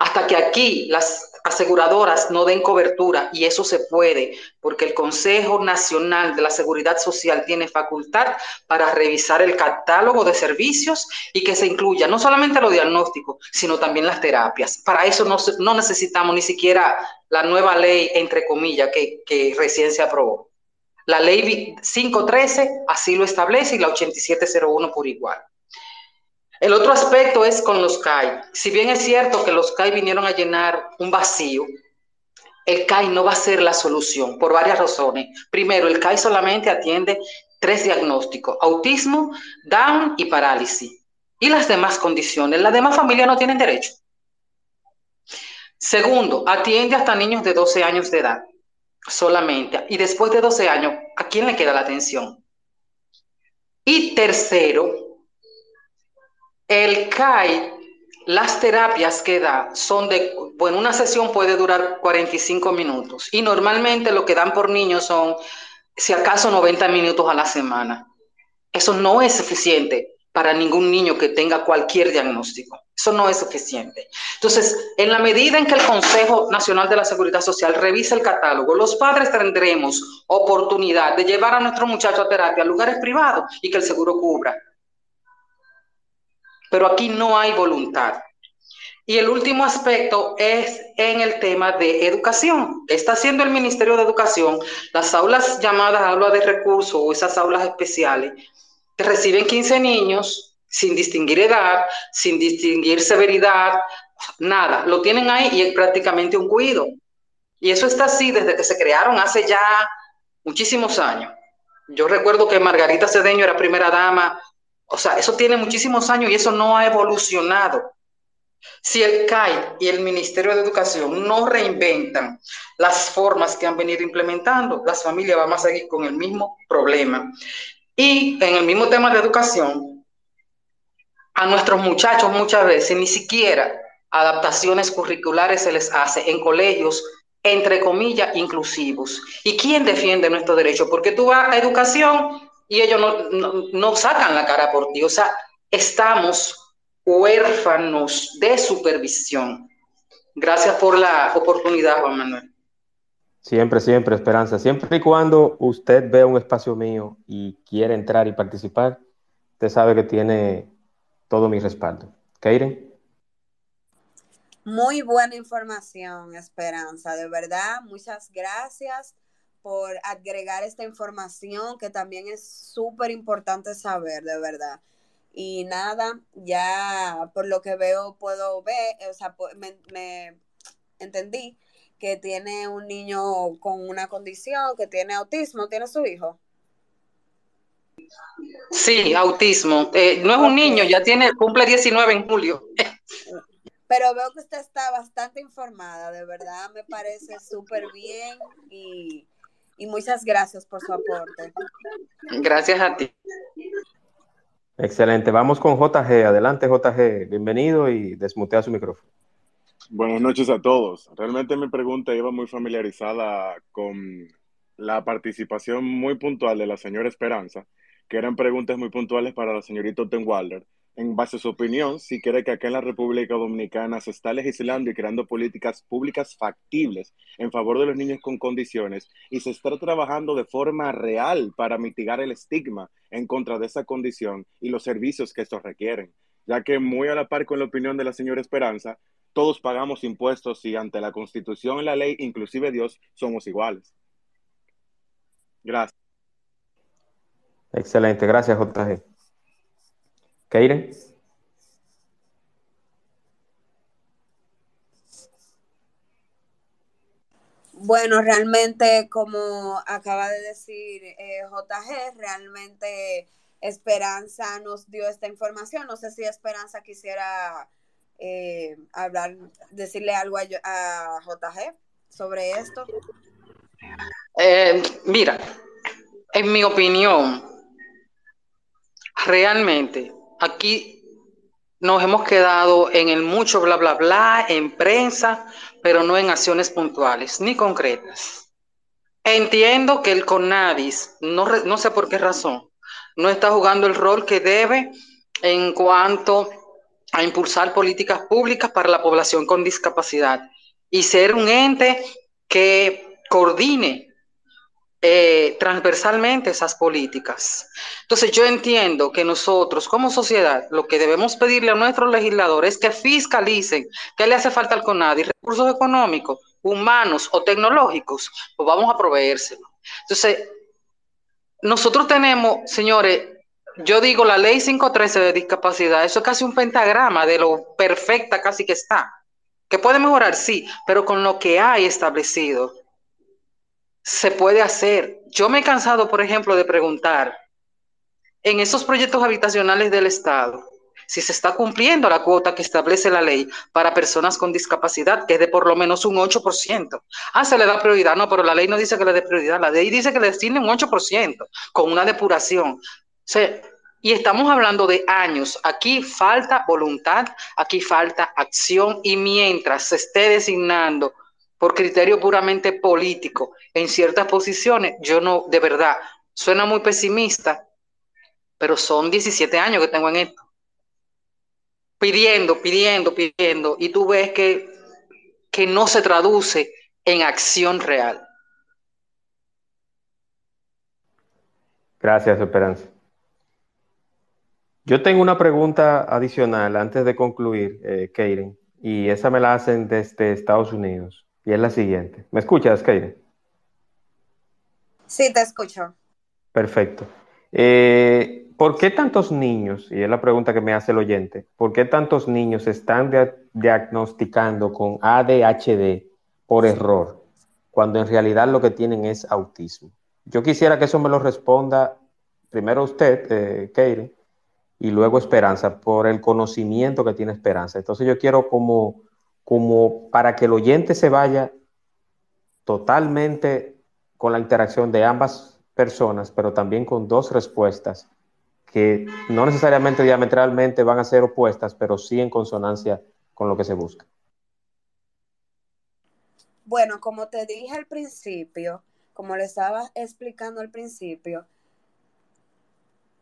Hasta que aquí las aseguradoras no den cobertura y eso se puede porque el Consejo Nacional de la Seguridad Social tiene facultad para revisar el catálogo de servicios y que se incluya no solamente los diagnósticos, sino también las terapias. Para eso no, no necesitamos ni siquiera la nueva ley, entre comillas, que, que recién se aprobó. La ley 513 así lo establece y la 8701 por igual. El otro aspecto es con los CAI. Si bien es cierto que los CAI vinieron a llenar un vacío, el CAI no va a ser la solución por varias razones. Primero, el CAI solamente atiende tres diagnósticos, autismo, Down y parálisis. Y las demás condiciones, las demás familias no tienen derecho. Segundo, atiende hasta niños de 12 años de edad solamente. Y después de 12 años, ¿a quién le queda la atención? Y tercero, el CAI, las terapias que da son de, bueno, una sesión puede durar 45 minutos y normalmente lo que dan por niños son, si acaso, 90 minutos a la semana. Eso no es suficiente para ningún niño que tenga cualquier diagnóstico. Eso no es suficiente. Entonces, en la medida en que el Consejo Nacional de la Seguridad Social revise el catálogo, los padres tendremos oportunidad de llevar a nuestro muchacho a terapia a lugares privados y que el seguro cubra pero aquí no hay voluntad. Y el último aspecto es en el tema de educación. Está haciendo el Ministerio de Educación las aulas llamadas aulas de recursos o esas aulas especiales que reciben 15 niños sin distinguir edad, sin distinguir severidad, nada. Lo tienen ahí y es prácticamente un cuido. Y eso está así desde que se crearon hace ya muchísimos años. Yo recuerdo que Margarita Cedeño era primera dama o sea, eso tiene muchísimos años y eso no ha evolucionado. Si el CAI y el Ministerio de Educación no reinventan las formas que han venido implementando, las familias van a seguir con el mismo problema. Y en el mismo tema de educación, a nuestros muchachos muchas veces ni siquiera adaptaciones curriculares se les hace en colegios, entre comillas, inclusivos. ¿Y quién defiende nuestro derecho? Porque tú vas a educación y ellos no, no, sacan la cara por ti. O sea, estamos huérfanos de supervisión. Gracias por la oportunidad, Juan Manuel. Siempre, siempre, Esperanza. Siempre y cuando usted vea un espacio mío y quiere entrar y participar, usted sabe que tiene todo mi respaldo. Keiren. Muy buena información, Esperanza. De verdad, muchas gracias por agregar esta información que también es súper importante saber, de verdad. Y nada, ya por lo que veo puedo ver, o sea, me, me entendí que tiene un niño con una condición, que tiene autismo, ¿tiene su hijo? Sí, autismo. Eh, no es un niño, ya tiene, cumple 19 en julio. Pero veo que usted está bastante informada, de verdad me parece súper bien y, y muchas gracias por su aporte. Gracias a ti. Excelente, vamos con JG. Adelante, JG. Bienvenido y desmutea su micrófono. Buenas noches a todos. Realmente mi pregunta iba muy familiarizada con la participación muy puntual de la señora Esperanza, que eran preguntas muy puntuales para la señorita Ottenwalder. En base a su opinión, si cree que acá en la República Dominicana se está legislando y creando políticas públicas factibles en favor de los niños con condiciones y se está trabajando de forma real para mitigar el estigma en contra de esa condición y los servicios que estos requieren, ya que muy a la par con la opinión de la señora Esperanza, todos pagamos impuestos y ante la Constitución y la ley, inclusive Dios, somos iguales. Gracias. Excelente, gracias JG. Keiren. Bueno, realmente, como acaba de decir eh, JG, realmente Esperanza nos dio esta información. No sé si Esperanza quisiera eh, hablar, decirle algo a, JG sobre esto? Eh, mira, en mi opinión, realmente aquí nos hemos quedado en el mucho bla, bla, bla, en prensa, pero no en acciones puntuales ni concretas. Entiendo que el CONADIS, no, no sé por qué razón, no está jugando el rol que debe en cuanto a impulsar políticas públicas para la población con discapacidad y ser un ente que coordine eh, transversalmente esas políticas. Entonces yo entiendo que nosotros como sociedad lo que debemos pedirle a nuestros legisladores es que fiscalicen qué le hace falta al CONADI, recursos económicos, humanos o tecnológicos, pues vamos a proveérselo. Entonces, nosotros tenemos, señores, yo digo, la ley 513 de discapacidad, eso es casi un pentagrama de lo perfecta casi que está. Que puede mejorar, sí, pero con lo que hay establecido, se puede hacer. Yo me he cansado, por ejemplo, de preguntar en esos proyectos habitacionales del Estado si se está cumpliendo la cuota que establece la ley para personas con discapacidad, que es de por lo menos un 8%. Ah, se le da prioridad, no, pero la ley no dice que le dé prioridad, la ley dice que le destine un 8% con una depuración y estamos hablando de años. Aquí falta voluntad, aquí falta acción y mientras se esté designando por criterio puramente político en ciertas posiciones, yo no, de verdad, suena muy pesimista, pero son 17 años que tengo en esto. Pidiendo, pidiendo, pidiendo, y tú ves que, que no se traduce en acción real. Gracias, Esperanza. Yo tengo una pregunta adicional antes de concluir, eh, y esa me la hacen desde Estados Unidos, y es la siguiente. ¿Me escuchas, Keiren? Sí, te escucho. Perfecto. Eh, ¿Por qué tantos niños, y es la pregunta que me hace el oyente, ¿por qué tantos niños están diagnosticando con ADHD por error, cuando en realidad lo que tienen es autismo? Yo quisiera que eso me lo responda primero usted, eh, Keiren, y luego esperanza, por el conocimiento que tiene esperanza. Entonces yo quiero como, como para que el oyente se vaya totalmente con la interacción de ambas personas, pero también con dos respuestas que no necesariamente diametralmente van a ser opuestas, pero sí en consonancia con lo que se busca. Bueno, como te dije al principio, como le estaba explicando al principio,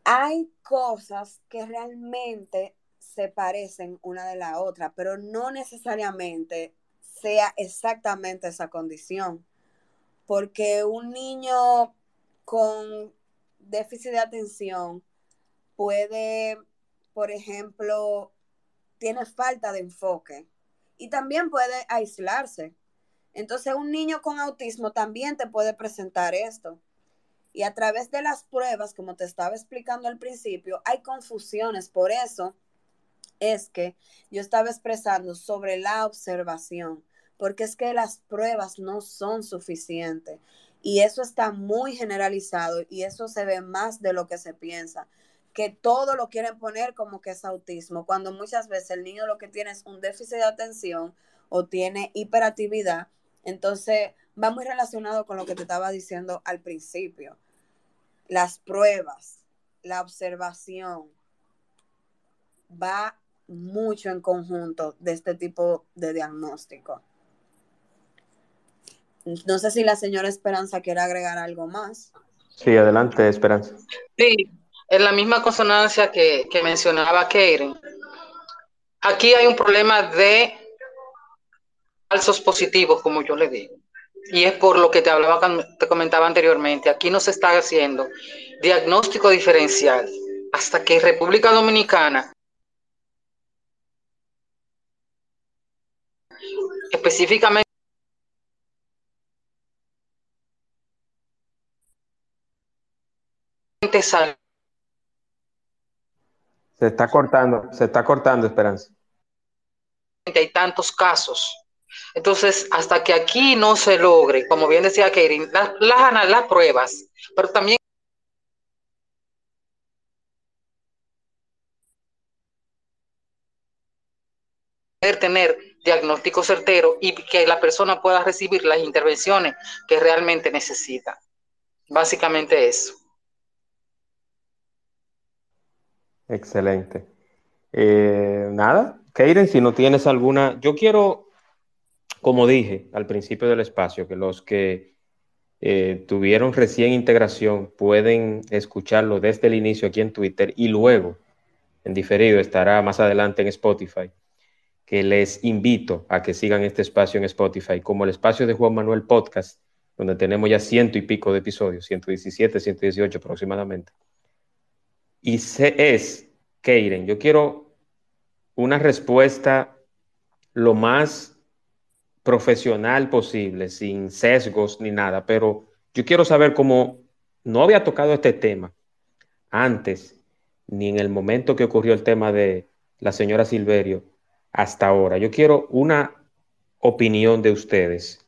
hay cosas que realmente se parecen una de la otra, pero no necesariamente sea exactamente esa condición. Porque un niño con déficit de atención puede, por ejemplo, tiene falta de enfoque y también puede aislarse. Entonces, un niño con autismo también te puede presentar esto. Y a través de las pruebas, como te estaba explicando al principio, hay confusiones. Por eso es que yo estaba expresando sobre la observación, porque es que las pruebas no son suficientes. Y eso está muy generalizado y eso se ve más de lo que se piensa que todo lo quieren poner como que es autismo, cuando muchas veces el niño lo que tiene es un déficit de atención o tiene hiperactividad. Entonces, va muy relacionado con lo que te estaba diciendo al principio. Las pruebas, la observación, va mucho en conjunto de este tipo de diagnóstico. No sé si la señora Esperanza quiere agregar algo más. Sí, adelante, Esperanza. Sí, en la misma consonancia que, mencionaba Karen, aquí hay un problema de falsos positivos, como yo le digo. Y es por lo que te hablaba, te comentaba anteriormente. Aquí no se está haciendo diagnóstico diferencial hasta que República Dominicana específicamente se está cortando, se está cortando, Esperanza. Hay tantos casos. Entonces, hasta que aquí no se logre, como bien decía Karen, las, las, las pruebas, pero también tener diagnóstico certero y que la persona pueda recibir las intervenciones que realmente necesita. Básicamente eso. Excelente. Eh, nada, Keiren, si no tienes alguna, yo quiero, como dije al principio del espacio, que los que eh, tuvieron recién integración pueden escucharlo desde el inicio aquí en Twitter y luego en diferido estará más adelante en Spotify, que les invito a que sigan este espacio en Spotify como el espacio de Juan Manuel Podcast, donde tenemos ya ciento y pico de episodios, 117, 118 aproximadamente. Y se es, Keiren, yo quiero una respuesta lo más profesional posible, sin sesgos ni nada, pero yo quiero saber cómo no había tocado este tema antes, ni en el momento que ocurrió el tema de la señora Silverio, hasta ahora. Yo quiero una opinión de ustedes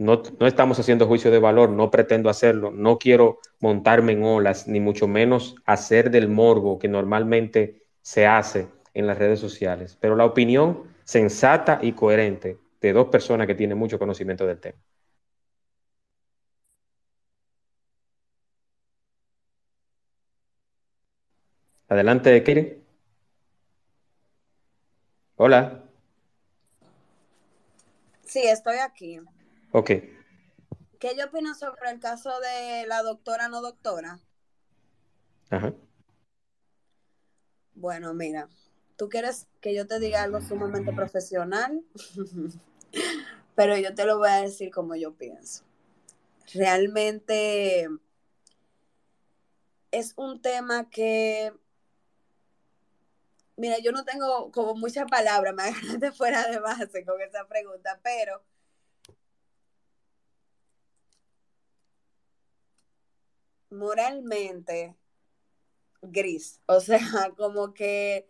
no, estamos haciendo juicio de valor, no pretendo hacerlo, no quiero montarme en olas, ni mucho menos hacer del morbo que normalmente se hace en las redes sociales, pero la opinión sensata y coherente de dos personas que tienen mucho conocimiento del tema. Adelante, Kiri. Hola. Sí, estoy aquí. Ok. ¿Qué yo opino sobre el caso de la doctora no doctora? Ajá. Bueno, mira, tú quieres que yo te diga algo sumamente profesional, pero yo te lo voy a decir como yo pienso. Realmente es un tema que, mira, yo no tengo como muchas palabras, me agarraste fuera de base con esa pregunta, pero moralmente gris. O sea, como que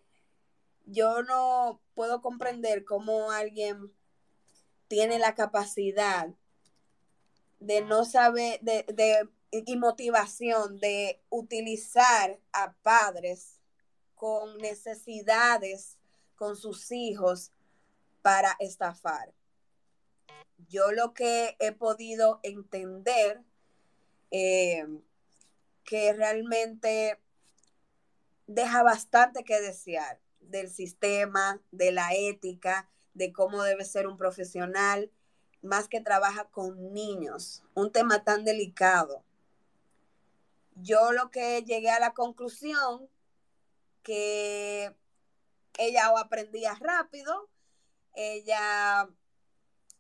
yo no puedo comprender cómo alguien tiene la capacidad de no saber, de, de, y motivación de utilizar a padres con necesidades con sus hijos para estafar. Yo lo que he podido entender eh, que realmente deja bastante que desear del sistema, de la ética, de cómo debe ser un profesional, más que trabaja con niños, un tema tan delicado. yo lo que llegué a la conclusión que ella aprendía rápido, ella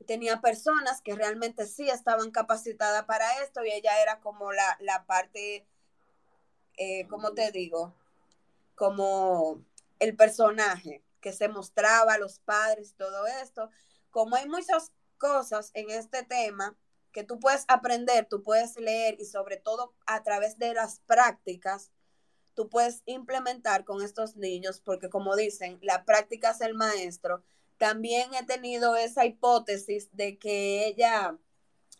tenía personas que realmente sí estaban capacitadas para esto y ella era como la, la parte, eh, ¿cómo te digo? Como el personaje que se mostraba a los padres, todo esto. Como hay muchas cosas en este tema que tú puedes aprender, tú puedes leer y sobre todo a través de las prácticas, tú puedes implementar con estos niños, porque como dicen, la práctica es el maestro. También he tenido esa hipótesis de que ella,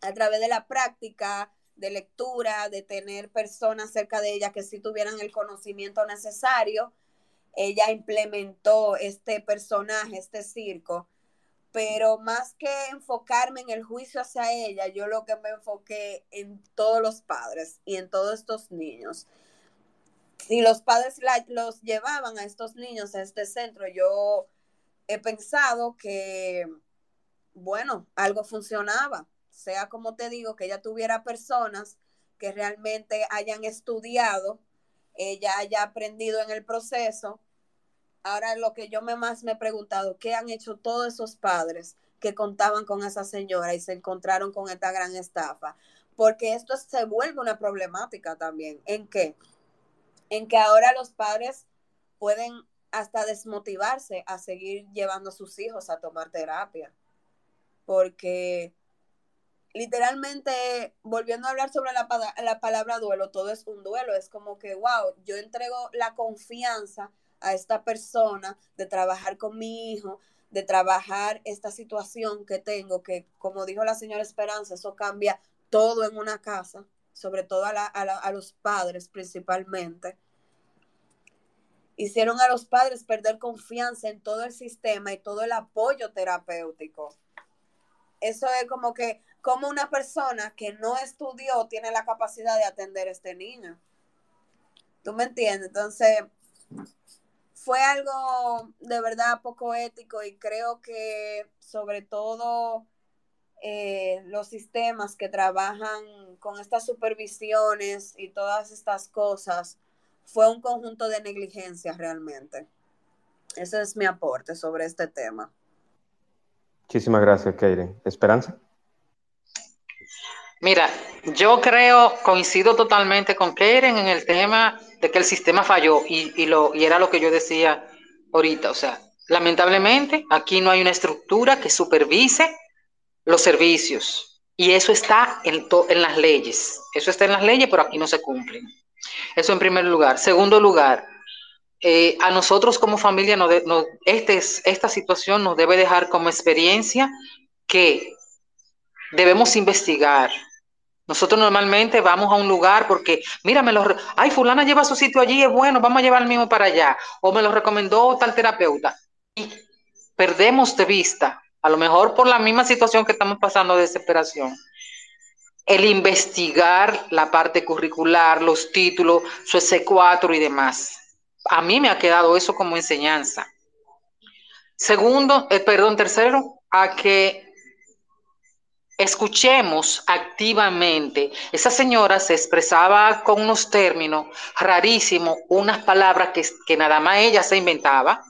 a través de la práctica, de lectura, de tener personas cerca de ella que sí tuvieran el conocimiento necesario, ella implementó este personaje, este circo, pero más que enfocarme en el juicio hacia ella, yo lo que me enfoqué en todos los padres y en todos estos niños. Si los padres los llevaban a estos niños a este centro, yo he pensado que, bueno, algo funcionaba, sea como te digo, que ella tuviera personas que realmente hayan estudiado, ella haya aprendido en el proceso Ahora lo que yo me más me he preguntado, ¿qué han hecho todos esos padres que contaban con esa señora y se encontraron con esta gran estafa? Porque esto se vuelve una problemática también. ¿En qué? En que ahora los padres pueden hasta desmotivarse a seguir llevando a sus hijos a tomar terapia. Porque literalmente, volviendo a hablar sobre la, la palabra duelo, todo es un duelo. Es como que, wow, yo entrego la confianza a esta persona, de trabajar con mi hijo, de trabajar esta situación que tengo, que como dijo la señora Esperanza, eso cambia todo en una casa, sobre todo a, a los padres principalmente. Hicieron a los padres perder confianza en todo el sistema y todo el apoyo terapéutico. Eso es como que, como una persona que no estudió tiene la capacidad de atender a este niño. ¿Tú me entiendes? Entonces, fue algo de verdad poco ético y creo que sobre todo eh, los sistemas que trabajan con estas supervisiones y todas estas cosas fue un conjunto de negligencias realmente. Ese es mi aporte sobre este tema. Muchísimas gracias, Keiren. ¿Esperanza? Mira, yo creo, coincido totalmente con Keiren en el tema de que el sistema falló y, lo, y era lo que yo decía ahorita. O sea, lamentablemente aquí no hay una estructura que supervise los servicios y eso está en, en las leyes. Eso está en las leyes, pero aquí no se cumplen. Eso en primer lugar. Segundo lugar, eh, a nosotros como familia, no, no este esta situación nos debe dejar como experiencia que debemos investigar, nosotros normalmente vamos a un lugar porque, mira, me lo, ay, fulana lleva su sitio allí, es bueno, vamos a llevar el mismo para allá. O me lo recomendó tal terapeuta. Y perdemos de vista, a lo mejor por la misma situación que estamos pasando de desesperación, el investigar la parte curricular, los títulos, su S4 y demás. A mí me ha quedado eso como enseñanza. Segundo, eh, perdón, tercero, a que escuchemos activamente. Esa señora se expresaba con unos términos rarísimos, unas palabras que, que nada más ella se inventaba.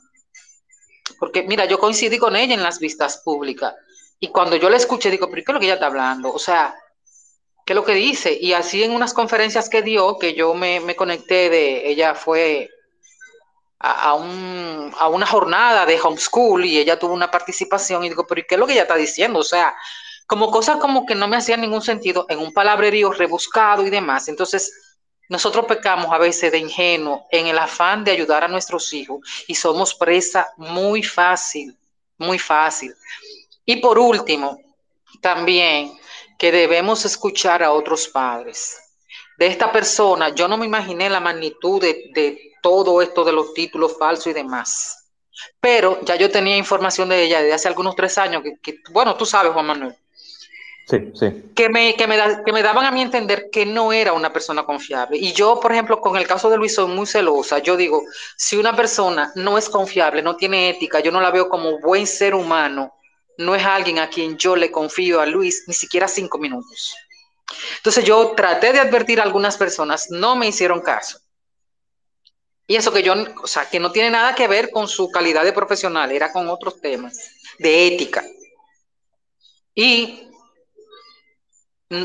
Porque mira, yo coincidí con ella en las vistas públicas. Y cuando yo la escuché, digo, pero ¿qué es lo que ella está hablando? O sea, ¿qué es lo que dice? Y así en unas conferencias que dio, que yo me, conecté de, ella fue a, un, a, una jornada de homeschool y ella tuvo una participación y digo, pero ¿qué es lo que ella está diciendo? O sea, como cosas como que no me hacían ningún sentido en un palabrerío rebuscado y demás. Entonces, nosotros pecamos a veces de ingenuo en el afán de ayudar a nuestros hijos y somos presa muy fácil, muy fácil. Y por último, también que debemos escuchar a otros padres. De esta persona, yo no me imaginé la magnitud de, todo esto de los títulos falsos y demás. Pero ya yo tenía información de ella desde hace algunos tres años, que bueno, tú sabes, Juan Manuel, Que me, que, me que me daban a mí entender que no era una persona confiable. Y yo, por ejemplo, con el caso de Luis, soy muy celosa. Yo digo, si una persona no es confiable, no tiene ética, yo no la veo como buen ser humano, no es alguien a quien yo le confío a Luis ni siquiera cinco minutos. Entonces yo traté de advertir a algunas personas, no me hicieron caso. Y eso que yo, o sea, que no tiene nada que ver con su calidad de profesional, era con otros temas de ética. Y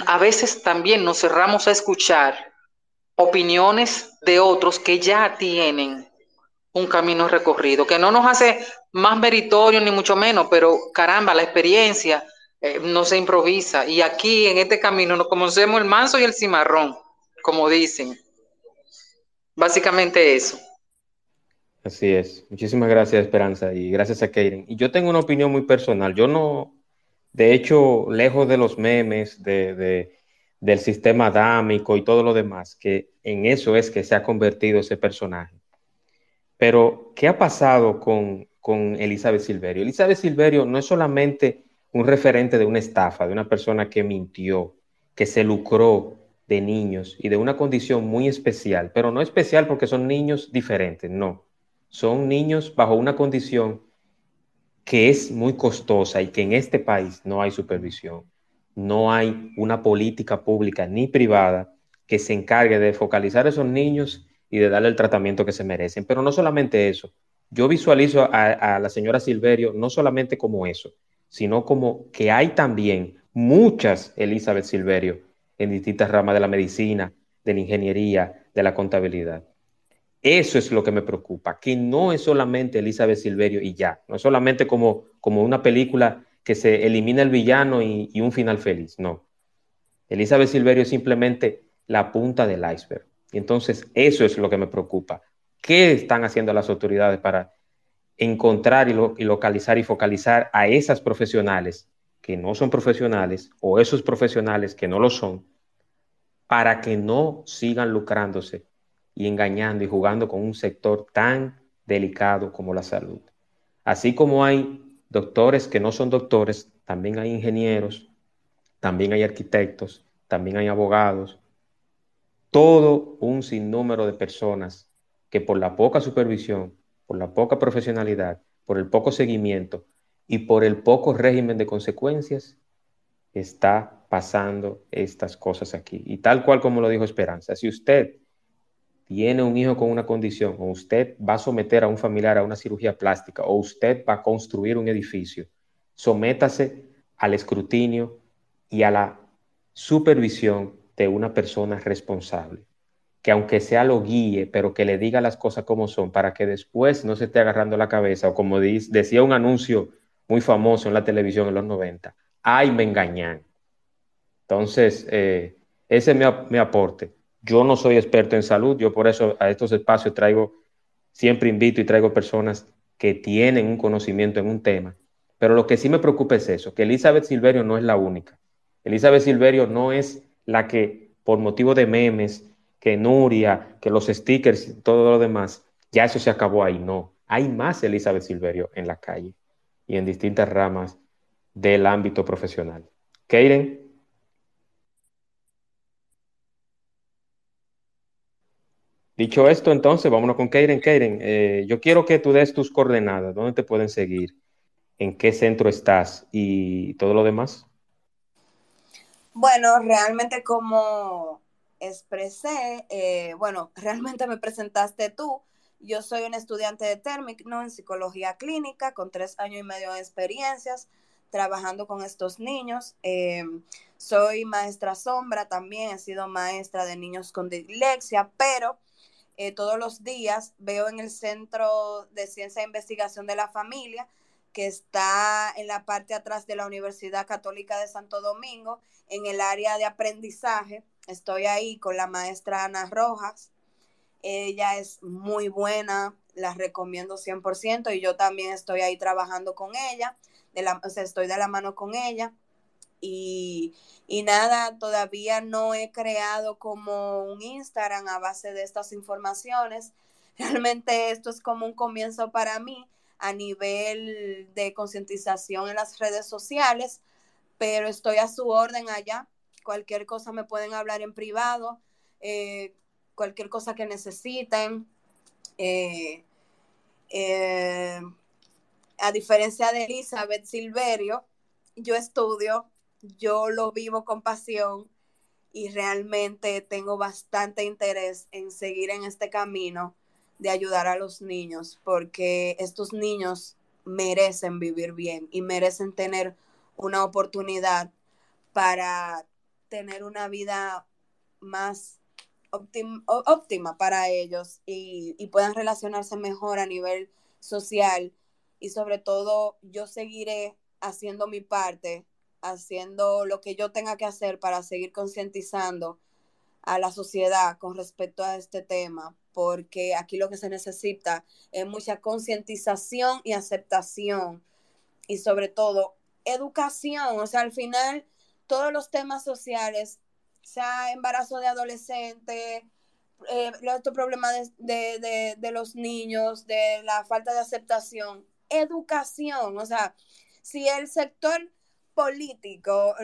a veces también nos cerramos a escuchar opiniones de otros que ya tienen un camino recorrido, que no nos hace más meritorio ni mucho menos, pero caramba, la experiencia eh, no se improvisa. Y aquí en este camino nos conocemos el manso y el cimarrón, como dicen. Básicamente eso. Así es. Muchísimas gracias, Esperanza, y gracias a Keiren. Y yo tengo una opinión muy personal. Yo no, de hecho, lejos de los memes, de, del sistema adámico y todo lo demás, que en eso es que se ha convertido ese personaje. Pero, ¿qué ha pasado con, con Elizabeth Silverio? Elizabeth Silverio no es solamente un referente de una estafa, de una persona que mintió, que se lucró de niños y de una condición muy especial, pero no especial porque son niños diferentes, no. Son niños bajo una condición que es muy costosa y que en este país no hay supervisión, no hay una política pública ni privada que se encargue de focalizar a esos niños y de darle el tratamiento que se merecen. Pero no solamente eso, yo visualizo a, a la señora Silverio no solamente como eso, sino como que hay también muchas Elizabeth Silverio en distintas ramas de la medicina, de la ingeniería, de la contabilidad. Eso es lo que me preocupa, que no es solamente Elizabeth Silverio y ya, no es solamente como, como una película que se elimina el villano y, y un final feliz, no. Elizabeth Silverio es simplemente la punta del iceberg. Y entonces eso es lo que me preocupa. ¿Qué están haciendo las autoridades para encontrar y, localizar y focalizar a esas profesionales que no son profesionales o esos profesionales que no lo son, para que no sigan lucrándose y engañando y jugando con un sector tan delicado como la salud. Así como hay doctores que no son doctores, también hay ingenieros, también hay arquitectos, también hay abogados, todo un sinnúmero de personas que por la poca supervisión por la poca profesionalidad, por el poco seguimiento y por el poco régimen de consecuencias, está pasando estas cosas aquí. Y tal cual como lo dijo Esperanza, si usted tiene un hijo con una condición, o usted va a someter a un familiar a una cirugía plástica, o usted va a construir un edificio, sométase al escrutinio y a la supervisión de una persona responsable que aunque sea lo guíe, pero que le diga las cosas como son, para que después no se esté agarrando la cabeza, o como decía un anuncio muy famoso en la televisión en los 90, ay, me engañan. Entonces, eh, ese es mi, aporte. Yo no soy experto en salud, yo por eso a estos espacios traigo, siempre invito y traigo personas que tienen un conocimiento en un tema. Pero lo que sí me preocupa es eso, que Elizabeth Silverio no es la única. Elizabeth Silverio no es la que por motivo de memes, que Nuria, que los stickers y todo lo demás, ya eso se acabó ahí. No, hay más Elizabeth Silverio en la calle y en distintas ramas del ámbito profesional. Keiren. Dicho esto, entonces, vámonos con Keiren. Keiren, eh, yo quiero que tú des tus coordenadas, dónde te pueden seguir, en qué centro estás y todo lo demás. Bueno, realmente como expresé, eh, bueno, realmente me presentaste tú. Yo soy un estudiante de térmico en psicología clínica con tres años y medio de experiencias trabajando con estos niños. Eh, soy maestra sombra también, he sido maestra de niños con dislexia, pero eh, todos los días veo en el Centro de Ciencia e Investigación de la Familia, que está en la parte atrás de la Universidad Católica de Santo Domingo, en el área de aprendizaje Estoy ahí con la maestra Ana Rojas. Ella es muy buena, la recomiendo 100% y yo también estoy ahí trabajando con ella, de la, o sea, estoy de la mano con ella. Y, y, nada, todavía no he creado como un Instagram a base de estas informaciones. Realmente esto es como un comienzo para mí a nivel de concientización en las redes sociales, pero estoy a su orden allá cualquier cosa me pueden hablar en privado, eh, cualquier cosa que necesiten. Eh, eh, a diferencia de Elizabeth Silverio, yo estudio, yo lo vivo con pasión y realmente tengo bastante interés en seguir en este camino de ayudar a los niños, porque estos niños merecen vivir bien y merecen tener una oportunidad para tener una vida más óptima para ellos y, y puedan relacionarse mejor a nivel social. Y sobre todo yo seguiré haciendo mi parte haciendo lo que yo tenga que hacer para seguir concientizando a la sociedad con respecto a este tema, porque aquí lo que se necesita es mucha concientización y aceptación y sobre todo educación, o sea, al final todos los temas sociales, sea embarazo de adolescentes, eh, estos problemas de, de, de los niños, de la falta de aceptación, educación, o sea, si el sector político,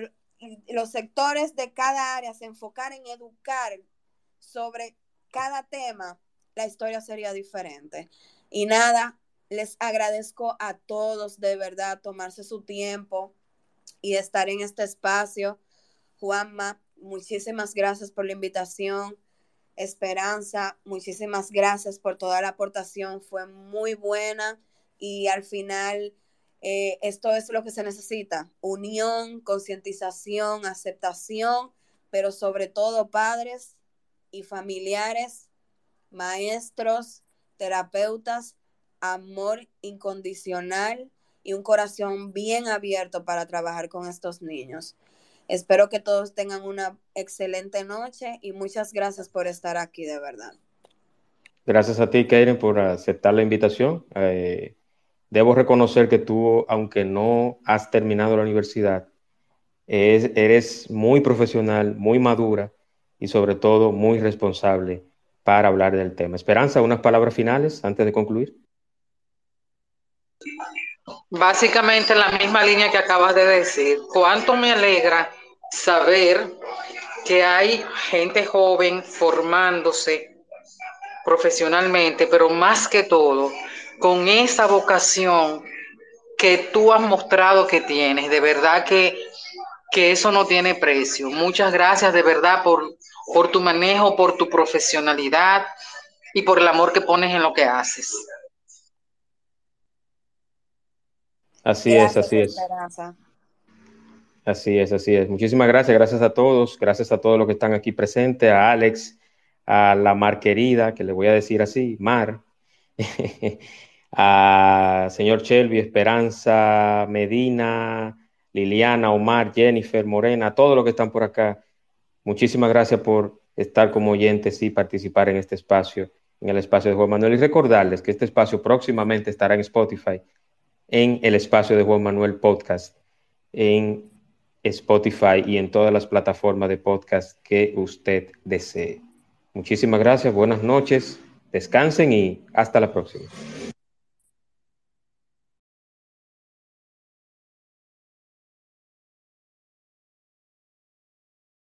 los sectores de cada área se enfocar en educar sobre cada tema, la historia sería diferente. Y nada, les agradezco a todos de verdad tomarse su tiempo y estar en este espacio. Juanma, muchísimas gracias por la invitación. Esperanza, muchísimas gracias por toda la aportación. Fue muy buena y al final eh, esto es lo que se necesita, unión, concientización, aceptación, pero sobre todo padres y familiares, maestros, terapeutas, amor incondicional y un corazón bien abierto para trabajar con estos niños. Espero que todos tengan una excelente noche y muchas gracias por estar aquí, de verdad. Gracias a ti, Karen, por aceptar la invitación. Eh, debo reconocer que tú, aunque no has terminado la universidad, eres muy profesional, muy madura y sobre todo muy responsable para hablar del tema. Esperanza, unas palabras finales antes de concluir. Básicamente la misma línea que acabas de decir. Cuánto me alegra saber que hay gente joven formándose profesionalmente, pero más que todo, con esa vocación que tú has mostrado que tienes. De verdad que, que eso no tiene precio. Muchas gracias de verdad por, por tu manejo, por tu profesionalidad y por el amor que pones en lo que haces. Así es, así es. Así es, así es. Muchísimas gracias, gracias a todos, gracias a todos los que están aquí presentes, a Alex, a la Mar querida, que le voy a decir así, Mar, a señor Shelby, Esperanza, Medina, Liliana, Omar, Jennifer, Morena, todos los que están por acá. Muchísimas gracias por estar como oyentes y participar en este espacio, en el espacio de Juan Manuel. Y recordarles que este espacio próximamente estará en Spotify, en el espacio de Juan Manuel Podcast, en Spotify y en todas las plataformas de podcast que usted desee. Muchísimas gracias, buenas noches, descansen y hasta la próxima.